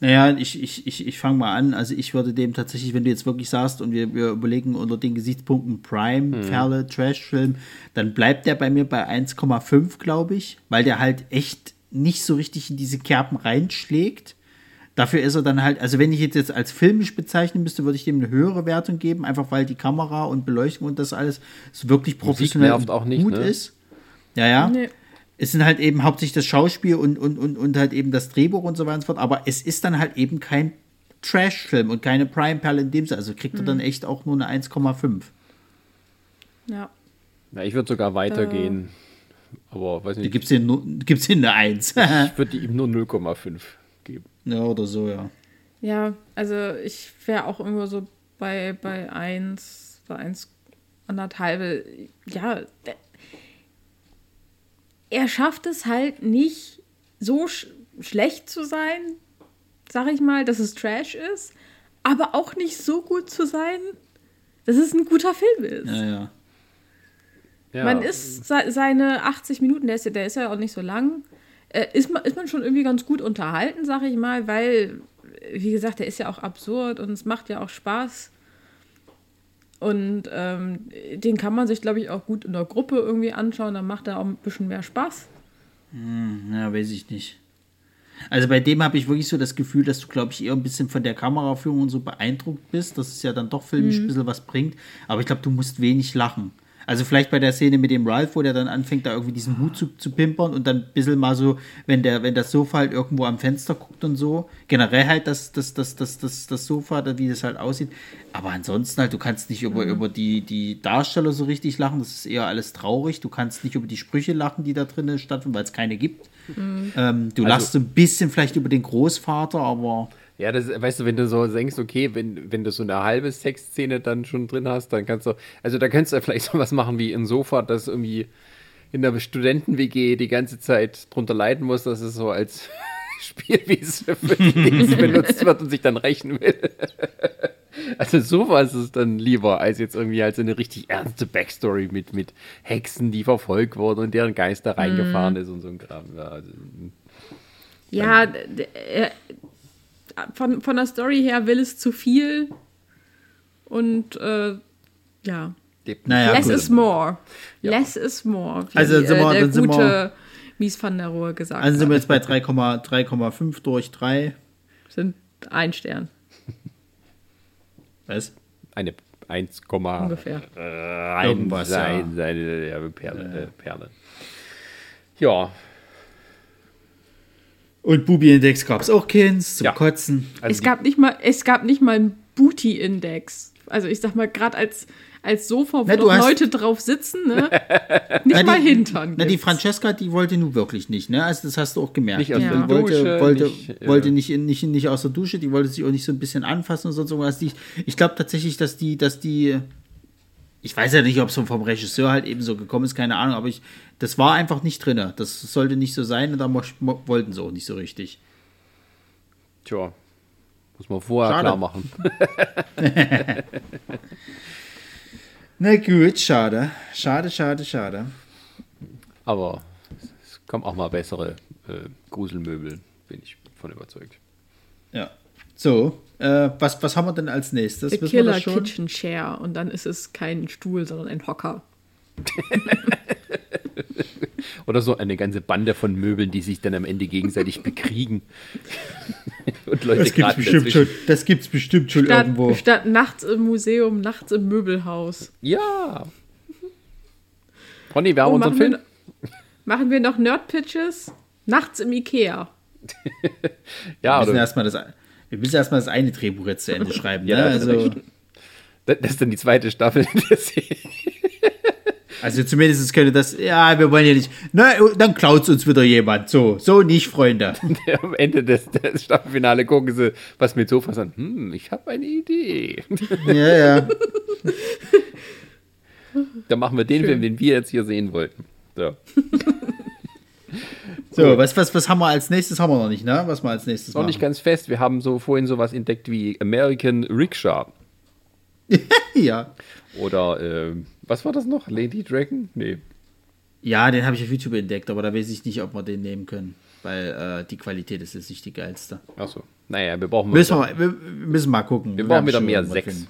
S1: Naja, ich, ich, ich, ich fange mal an. Also ich würde dem tatsächlich, wenn du jetzt wirklich sagst und wir, wir überlegen unter den Gesichtspunkten Prime,
S2: Mhm.
S1: Perle, Trash-Film, dann bleibt der bei mir bei 1,5, glaube ich, weil der halt echt nicht so richtig in diese Kerben reinschlägt. Dafür ist er dann halt, also wenn ich jetzt, jetzt als filmisch bezeichnen müsste, würde ich dem eine höhere Wertung geben, einfach weil die Kamera und Beleuchtung und das alles so wirklich professionell
S2: nervt
S1: und
S2: auch nicht,
S1: gut
S2: ne?
S1: ist. Ja, ja.
S3: Nee.
S1: Es sind halt eben hauptsächlich das Schauspiel und, und, und, und halt eben das Drehbuch und so weiter und so fort, aber es ist dann halt eben kein Trash-Film und keine Prime-Perle in dem Sinne. Also kriegt er dann echt auch nur eine 1,5.
S3: Ja.
S2: Na, ich würde sogar weitergehen. Aber weiß
S1: Da
S2: nicht,
S1: gibt es nur, gibt's hin eine 1.
S2: ich würde ihm nur 0,5 geben.
S1: ja, oder so, ja.
S3: Ja, also ich wäre auch irgendwo so bei, bei 1, bei 1, anderthalb. Ja, der- er schafft es halt nicht so sch schlecht zu sein, sag ich mal, dass es Trash ist, aber auch nicht so gut zu sein, dass es ein guter Film ist.
S1: Ja, ja.
S2: Ja,
S3: Man ist se- seine 80 Minuten, der ist, ja- der ist ja auch nicht so lang, äh, ist, man, ist man schon irgendwie ganz gut unterhalten, sag ich mal, weil, wie gesagt, der ist ja auch absurd und es macht ja auch Spaß. Und ähm, den kann man sich, glaube ich, auch gut in der Gruppe irgendwie anschauen, dann macht er auch ein bisschen mehr Spaß.
S1: Ja, weiß ich nicht. Also bei dem habe ich wirklich so das Gefühl, dass du, glaube ich, eher ein bisschen von der Kameraführung und so beeindruckt bist, dass es ja dann doch filmisch ein bisschen was bringt. Aber ich glaube, du musst wenig lachen. Also vielleicht bei der Szene mit dem Ralph, wo der dann anfängt, da irgendwie diesen Hut zu, zu pimpern und dann ein bisschen mal so, wenn der, wenn das Sofa halt irgendwo am Fenster guckt und so. Generell halt das, das, das, das, das, das Sofa, da, wie das halt aussieht. Aber ansonsten halt, du kannst nicht über, über die, die Darsteller so richtig lachen, das ist eher alles traurig. Du kannst nicht über die Sprüche lachen, die da drinnen stattfinden, weil es keine gibt. Ähm, du lachst so ein bisschen vielleicht über den Großvater, aber
S2: Ja, das, weißt du, wenn du so denkst, okay, wenn, wenn du so eine halbe Sexszene dann schon drin hast, dann kannst du, also da könntest du vielleicht so was machen wie ein Sofa, das irgendwie in der Studenten-WG die ganze Zeit drunter leiden muss, dass es so als Spielwiese für die Dings benutzt wird und sich dann rächen will. Also sowas ist dann lieber, als jetzt irgendwie halt so eine richtig ernste Backstory mit, mit Hexen, die verfolgt wurden und deren Geist da reingefahren ist und so ein Kram. Ja, also,
S3: Ja, d- er, von, von der Story her will es zu viel. Und äh, ja.
S1: naja,
S3: Less
S1: gut.
S3: is more. Less is more. Wie
S1: Also sind wir-
S3: äh, der
S1: sind wir-
S3: gute Mies van der Rohe gesagt
S1: Also sind wir jetzt bei 3,- 3,5 durch 3.
S3: Sind ein Stern
S1: Was?
S2: eine 1,
S3: ungefähr.
S2: rein
S1: Irgendwas,
S2: sein, seine ja, Perle, Äh, Perle. Ja,
S1: Und Bubi-Index gab es auch keins zum
S2: Ja.
S1: Kotzen.
S2: also
S3: es, gab nicht mal, es gab nicht mal einen Booty-Index. Also ich sag mal, gerade als, als Sofa, wo
S1: Na,
S3: Leute drauf sitzen, ne? nicht
S1: Na,
S3: mal
S1: die-
S3: Hintern.
S1: Na, die
S3: gibt's.
S1: Francesca, die wollte nun wirklich nicht, ne? Also das hast du auch gemerkt.
S2: Nicht aus
S1: die
S3: der
S1: wollte,
S2: Dusche,
S1: wollte,
S2: nicht, äh,
S1: wollte nicht, in, nicht, nicht aus der Dusche, die wollte sich auch nicht so ein bisschen anfassen und sonst irgendwas. Die, ich glaube tatsächlich, dass die, dass die, ich weiß ja nicht, ob es vom Regisseur halt eben so gekommen ist, keine Ahnung, aber ich, das war einfach nicht drin. Das sollte nicht so sein und da wollten sie auch nicht so richtig.
S2: tja, muss man vorher
S1: Schade.
S2: klar machen.
S1: Na gut, schade. Schade, schade, schade.
S2: Aber es kommen auch mal bessere äh, Gruselmöbel, bin ich von überzeugt.
S1: Ja. So, äh, was, was haben wir denn als nächstes?
S3: The
S1: Wissen wir
S3: Killer
S1: das schon?
S3: Kitchen Chair. Und dann ist es kein Stuhl, sondern ein Hocker.
S2: Oder so eine ganze Bande von Möbeln, die sich dann am Ende gegenseitig bekriegen. Und Leute
S1: Das gibt's bestimmt schon, das gibt's bestimmt schon
S3: Statt,
S1: irgendwo.
S3: statt nachts im Museum, nachts im Möbelhaus.
S2: Ja. Ronny, wir haben
S3: Oh,
S2: unseren
S3: machen,
S2: Film.
S3: wir, machen wir noch Nerd-Pitches? Nachts im Ikea.
S2: Ja,
S1: Wir müssen erstmal das, wir müssen erstmal das eine Drehbuch jetzt zu Ende schreiben.
S2: Ja,
S1: ne? also,
S2: das ist dann die zweite Staffel der Serie.
S1: also zumindest könnte das, ja, wir wollen ja nicht, na, dann klaut uns wieder jemand. So, so nicht, Freunde.
S2: Am Ende des, des Staffelfinale gucken sie, was mit Sofas an. Hm, ich habe eine Idee.
S1: ja, ja.
S2: Dann machen wir den Film, den wir jetzt hier sehen wollten. So.
S1: So, was, was, was haben wir als nächstes? Haben wir noch nicht, ne? Was wir als nächstes
S2: Noch
S1: machen.
S2: nicht ganz fest. Wir haben so vorhin sowas entdeckt wie American Rickshaw.
S1: ja.
S2: Oder, äh, was war das noch? Lady Dragon? Nee.
S1: Ja, den habe ich auf YouTube entdeckt, aber da weiß ich nicht, ob wir den nehmen können. weil äh, die Qualität ist jetzt nicht die geilste.
S2: Achso. Naja, wir brauchen
S1: Müssen wir, wir müssen mal gucken.
S2: wir brauchen wieder mehr
S1: finden.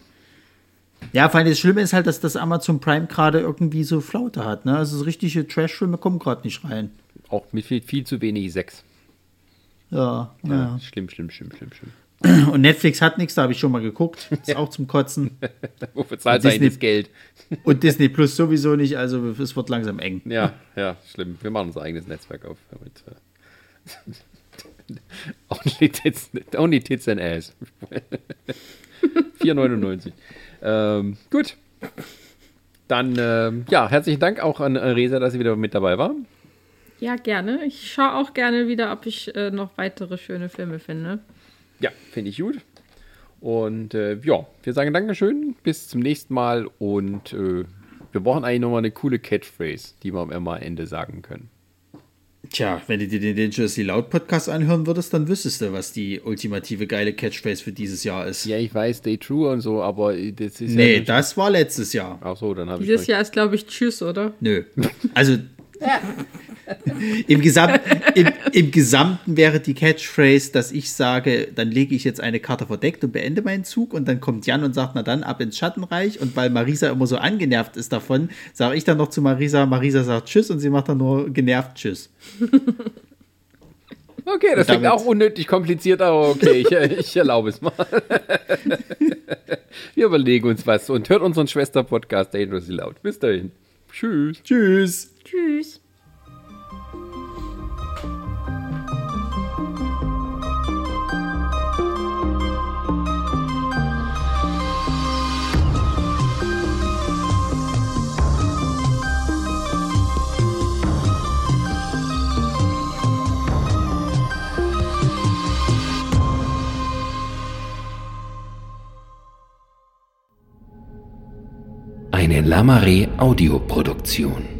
S1: Ja, vor allem das Schlimme ist halt, dass das Amazon Prime gerade irgendwie so Flaute hat. Ne? Also so richtige Trash-Filme kommen gerade nicht rein.
S2: Auch mit viel, viel zu wenig Sex.
S1: Ja, ja.
S2: Schlimm, schlimm, schlimm, schlimm, schlimm.
S1: Und Netflix hat nichts, da habe ich schon mal geguckt. Ist auch zum Kotzen.
S2: Wofür zahlt
S1: Disney-
S2: das Geld?
S1: Und Disney Plus sowieso nicht, also es wird langsam eng.
S2: Ja, ja, schlimm. Wir machen unser eigenes Netzwerk auf. Damit, äh, only, tits, only Tits and Ass. 4,99. Ähm, gut. Dann, ähm, ja, herzlichen Dank auch an Resa, dass sie wieder mit dabei war.
S3: Ja, gerne. Ich schaue auch gerne wieder, ob ich äh, noch weitere schöne Filme finde.
S2: Ja, finde ich gut. Und äh, ja, wir sagen Dankeschön, bis zum nächsten Mal und äh, wir brauchen eigentlich nochmal eine coole Catchphrase, die wir am Ende sagen können.
S1: Tja, wenn du dir den Dangerously Loud Podcast anhören würdest, dann wüsstest du, was die ultimative geile Catchphrase für dieses Jahr ist.
S2: Ja, ich weiß, Stay True und so, aber das ist
S1: nee,
S2: ja.
S1: das war letztes Jahr.
S2: Ach so, dann habe ich.
S3: Dieses Jahr ist, glaube ich, Tschüss, oder?
S1: Nö. Also im, Gesamt, im, im Gesamten wäre die Catchphrase, dass ich sage, dann lege ich jetzt eine Karte verdeckt und beende meinen Zug und dann kommt Jan und sagt, na dann ab ins Schattenreich und weil Marisa immer so angenervt ist davon, sage ich dann noch zu Marisa, Marisa sagt Tschüss und sie macht dann nur genervt Tschüss.
S2: Okay, das klingt auch unnötig kompliziert, aber okay, ich, ich erlaube es mal. Wir überlegen uns was und hört unseren Schwester-Podcast Dangerously Loud. Bis dahin. Tschüss.
S1: Tschüss.
S3: Tschüss.
S4: Eine Lamare Audioproduktion.